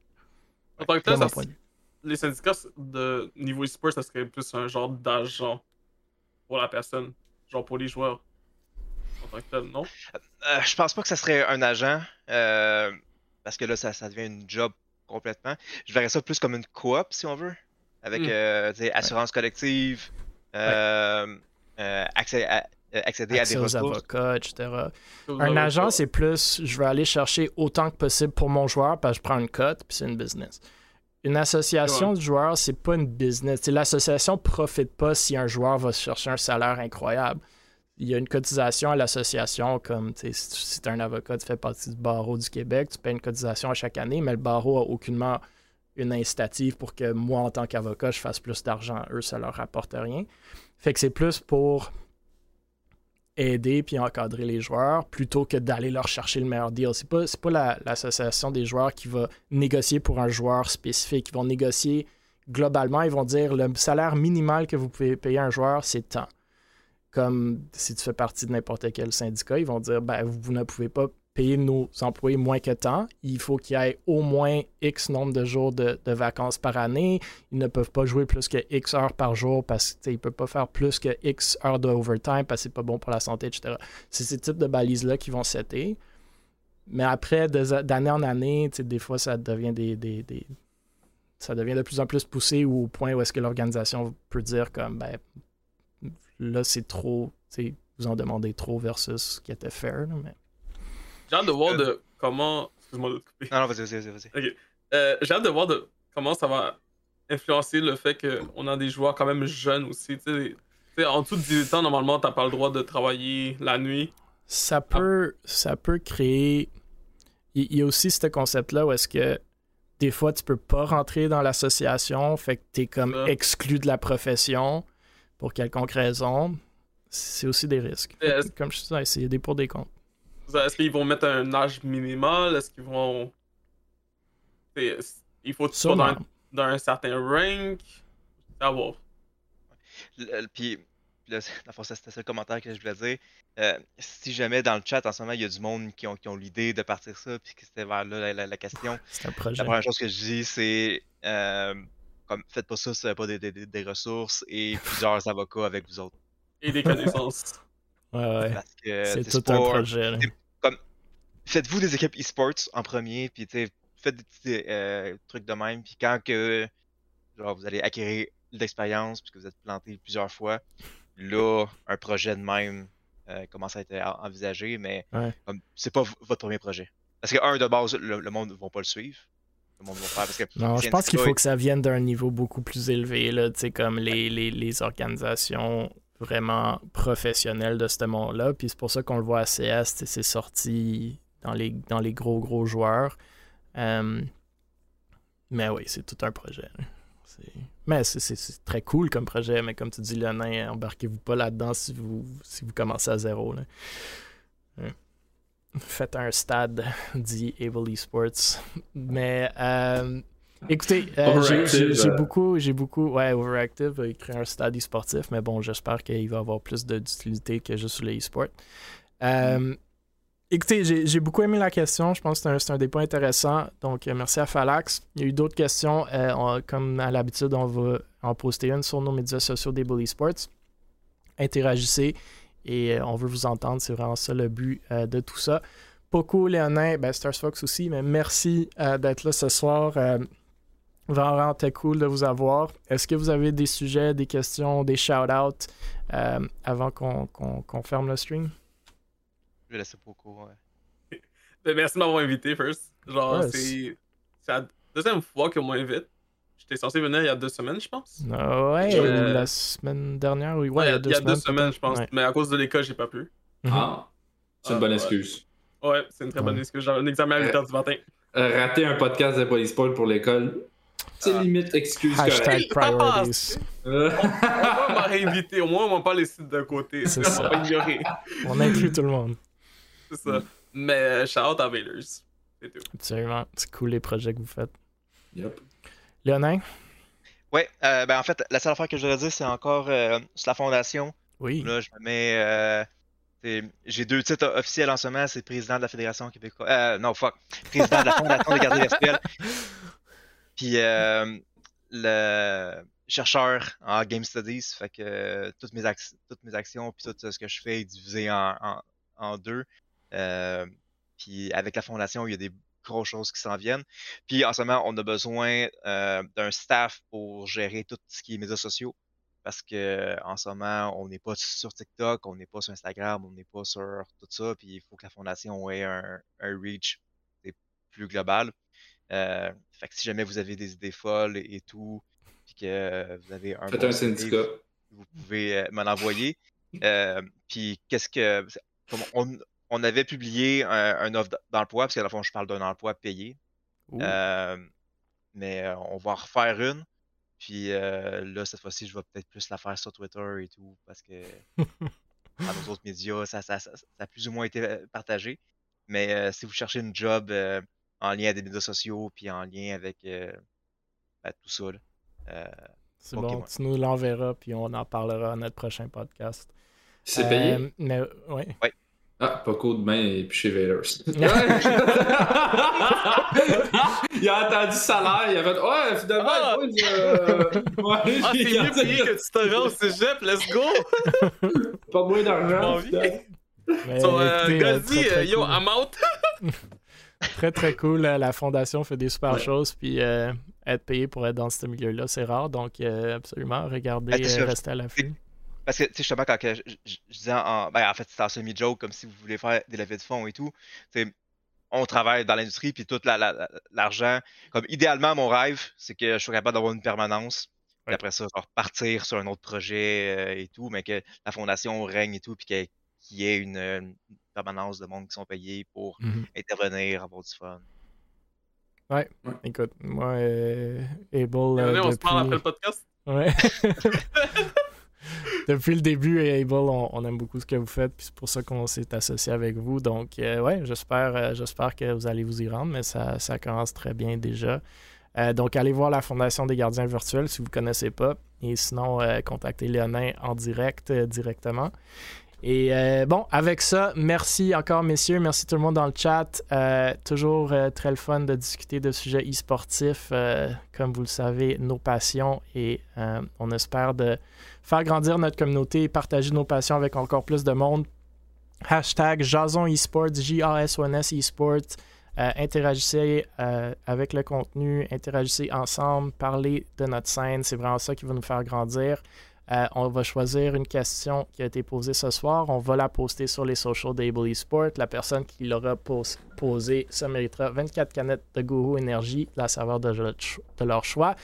En tant que tel, les syndicats de niveau e-sport, ça serait plus un genre d'agent pour la personne, genre pour les joueurs. En tant que tel, non? Euh, je pense pas que ça serait un agent, euh, parce que là, ça, ça devient une job complètement. Je verrais ça plus comme une coop, si on veut, avec Hmm. euh, assurance collective, euh, euh, accès à- euh, accéder Accès à des aux avocats, etc. Un agent, c'est plus, je vais aller chercher autant que possible pour mon joueur parce que je prends une cote, puis c'est une business. Une association de joueurs, c'est pas une business. L'association profite pas si un joueur va chercher un salaire incroyable. Il y a une cotisation à l'association, comme si tu es un avocat, tu fais partie du barreau du Québec, tu payes une cotisation à chaque année, mais le barreau a aucunement une incitative pour que moi, en tant qu'avocat, je fasse plus d'argent. Eux, ça leur rapporte rien. Fait que c'est plus pour aider puis encadrer les joueurs plutôt que d'aller leur chercher le meilleur deal. C'est pas, pas la- l'association des joueurs qui va négocier pour un joueur spécifique. Ils vont négocier globalement, ils vont dire le salaire minimal que vous pouvez payer un joueur, c'est tant. Comme si tu fais partie de n'importe quel syndicat, ils vont dire ben, vous ne pouvez pas payer nos employés moins que tant. Il faut qu'il y ait au moins X nombre de jours de, de vacances par année. Ils ne peuvent pas jouer plus que X heures par jour parce qu'ils ne peuvent pas faire plus que X heures de overtime parce que c'est pas bon pour la santé, etc. C'est ces types de balises-là qui vont setter. Mais après, d'année en année, des fois, ça devient des, des- des- ça devient de plus en plus poussé ou au point où est-ce que l'organisation peut dire comme ben là c'est trop, tu sais, vous en demandez trop versus ce qui était fair. là, mais... J'ai hâte de voir Euh, de comment. Excuse-moi de te couper. Non, non, vas-y, vas-y, vas-y. Euh, J'ai hâte de voir de comment ça va influencer le fait qu'on a des joueurs quand même jeunes aussi. En dessous de 18 ans, normalement, t'as pas le droit de travailler la nuit. ça peut, ça peut créer. Il y, a aussi ce concept-là où est-ce que des fois tu peux pas rentrer dans l'association, fait que tu es comme exclu de la profession pour quelconque raison. C'est aussi des risques. Comme je disais, il y a des pour des comptes. Est-ce qu'ils vont mettre un âge minimal? Est-ce qu'ils vont. Il faut que dans, dans un certain rank? À voir. Puis, là, c'était ça le commentaire que je voulais dire. Euh, si jamais dans le chat en ce moment il y a du monde qui ont, qui ont l'idée de partir ça, puis que c'était vers là la, question, un projet. la première chose que je dis c'est euh, comme faites pas ça si vous pas des, des, des, ressources et plusieurs avocats avec vous autres. Et des connaissances. ouais, ouais. C'est tout un projet. Comme, faites-vous des équipes e-sports en premier, puis faites des petits euh, trucs de même, puis quand que genre, vous allez acquérir l'expérience, puisque vous êtes planté plusieurs fois, là, un projet de même euh, commence à être envisagé, mais c'est pas votre premier projet. Parce que, un, de base, le, monde ne va pas le suivre. Le monde va faire parce que non, je pense qu'il faut que ça vienne d'un niveau beaucoup plus élevé, là, comme les, les, les, organisations vraiment professionnelles de ce monde-là. Puis c'est pour ça qu'on le voit à CS, c'est sorti dans les, dans les gros, gros joueurs. Euh, mais oui, c'est tout un projet. Mais c'est très cool comme projet, mais comme tu dis, le nain, embarquez-vous pas là-dedans si vous, si vous commencez à zéro. Faites un stade dit Able Esports. Mais euh, écoutez, euh, j'ai euh. beaucoup, j'ai beaucoup, ouais, Overactive a écrit un stade e-sportif, mais bon, j'espère qu'il va avoir plus d'utilité que juste le e-sport. Écoutez, j'ai beaucoup aimé la question. Je pense que c'est un, des points intéressants. Donc, merci à Falax. Il y a eu d'autres questions. Euh, comme à l'habitude, on va en poster une sur nos médias sociaux des Bully Sports. Interagissez et euh, on veut vous entendre. C'est vraiment ça le but de tout ça. Poco, Léonin, ben, Stars Fox aussi, mais merci d'être là ce soir. Vraiment, très cool de vous avoir. Est-ce que vous avez des sujets, des questions, des shout-outs avant qu'on ferme le stream? Je vais laisser beaucoup, ouais. Ben, merci de m'avoir invité, first. Genre, c'est la deuxième fois qu'on m'invite. J'étais censé venir il y a deux semaines, je pense? Ah ouais, euh, la semaine dernière, oui. Ouais, il y a, deux, semaines, je pense. Mais à cause de l'école, j'ai pas pu. Mhm. Ah, c'est une bonne excuse. Ouais, c'est une très bonne excuse. J'ai un examen à 8h euh, du matin. Euh, rater un podcast de Polyspoil pour l'école, c'est ah. limite excuse Hashtag priorities. on, va m'a réinvité. Au moins, on m'a pas laissé de côté. C'est ça. On inclut tout le monde c'est ça. Mais shout out à Vaders. C'est tout. Absolument. C'est cool les projets que vous faites. Yep. Léonin? Ouais, euh, ben en fait, la seule affaire que je voudrais dire, c'est encore euh, sur la fondation. Oui. Là, je me mets. Euh, j'ai deux titres officiels en ce moment, c'est président de la Fédération québécoise. Euh, non, fuck. Président de la Fondation des gardiens virtuels. Puis le chercheur en Game Studies. Fait que toutes, mes toutes mes actions puis tout ce que je fais est divisé en, en, en deux. Puis avec la fondation, il y a des grosses choses qui s'en viennent. Puis en ce moment, on a besoin euh, d'un staff pour gérer tout ce qui est médias sociaux. Parce que en ce moment, on n'est pas sur TikTok, on n'est pas sur Instagram, on n'est pas sur tout ça. Puis il faut que la fondation ait un, reach plus global. Euh, fait que si jamais vous avez des idées folles et, tout, puis que vous avez un, bon syndicat, vous pouvez m'en envoyer. puis qu'est-ce que comme on, on avait publié un, offre d'emploi, parce qu'à la fois, je parle d'un emploi payé. Euh, mais euh, on va en refaire une. Puis euh, là, cette fois-ci, je vais peut-être plus la faire sur Twitter et tout, parce que dans nos autres médias, ça, ça, a plus ou moins été partagé. Mais si vous cherchez une job en lien avec des médias sociaux, puis en lien avec ben, tout ça, c'est bon, tu nous l'enverras, puis on en parlera à notre prochain podcast. C'est payé? Mais, ouais. ouais. Ah, Poco demain et puis chez Vaders. il a entendu salaire, il a fait Ouais, finalement, ah! euh... ouais, ah, c'est mieux payé que tu te rends au cégep, let's go! Pas moins d'argent. So, euh, Gazi, euh, yo, I'm out! très très cool. La fondation fait des super choses. Puis euh, être payé pour être dans ce milieu-là, c'est rare. Donc, euh, absolument, regardez, ben, restez à l'affût. Parce que, tu sais, justement, quand je, disais en, ben, en fait, c'était en semi-joke, comme si vous voulez faire des levées de fonds et tout, on travaille dans l'industrie, puis tout l'argent. comme idéalement, mon rêve, c'est que je sois capable d'avoir une permanence. Puis après ça, genre, partir sur un autre projet euh, et tout, mais que la fondation règne et tout, puis qu'il y ait une, permanence de monde qui sont payés pour Mhm. intervenir, avoir du fun. Ouais. Ouais. Écoute, moi, euh, Able. Euh, on se parle après le podcast? Ouais. Depuis le début, Able, on, on aime beaucoup ce que vous faites, puis c'est pour ça qu'on s'est associé avec vous. Donc, euh, ouais, j'espère, euh, j'espère que vous allez vous y rendre, mais ça, commence très bien déjà. Euh, donc, allez voir la Fondation des gardiens virtuels si vous ne connaissez pas. Et sinon, contactez Léonin en direct, directement. Et euh, bon, avec ça, merci encore, messieurs. Merci tout le monde dans le chat. Euh, toujours euh, très le fun de discuter de sujets e-sportifs. Comme vous le savez, nos passions. Et on espère de faire grandir notre communauté partager nos passions avec encore plus de monde. Hashtag Jason eSports, J-A-S-O-N-S eSports. Interagissez avec le contenu, interagissez ensemble, parlez de notre scène. C'est vraiment ça qui va nous faire grandir. Euh, on va choisir une question qui a été posée ce soir. On va la poster sur les socials d'Able eSport. La personne qui l'aura pos- posée se méritera 24 canettes de Guru Energy, la saveur de, leur ch- de leur choix.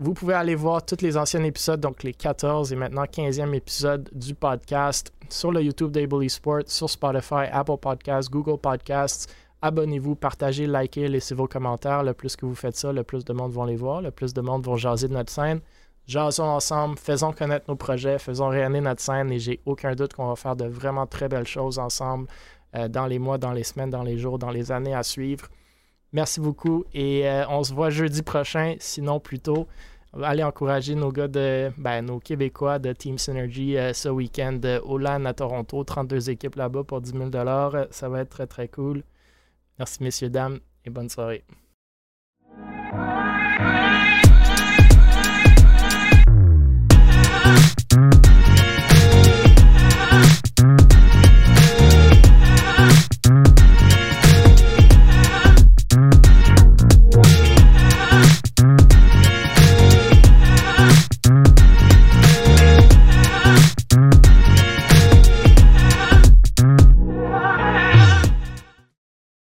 Vous pouvez aller voir tous les anciens épisodes, donc les 14 et maintenant 15e épisode du podcast sur le YouTube d'Able eSport, sur Spotify, Apple Podcasts, Google Podcasts. Abonnez-vous, partagez, likez, laissez vos commentaires. Le plus que vous faites ça, le plus de monde vont les voir, le plus de monde vont jaser de notre scène. Jasons ensemble, faisons connaître nos projets, faisons rayonner notre scène et j'ai aucun doute qu'on va faire de vraiment très belles choses ensemble euh, dans les mois, dans les semaines, dans les jours, dans les années à suivre. Merci beaucoup et euh, on se voit jeudi prochain, sinon plus tôt. Allez encourager nos gars de, ben, nos Québécois de Team Synergy euh, ce week-end au LAN à Toronto. 32 équipes là-bas pour 10 000 Ça va être très très cool. Merci messieurs, dames et bonne soirée. Mm-hmm.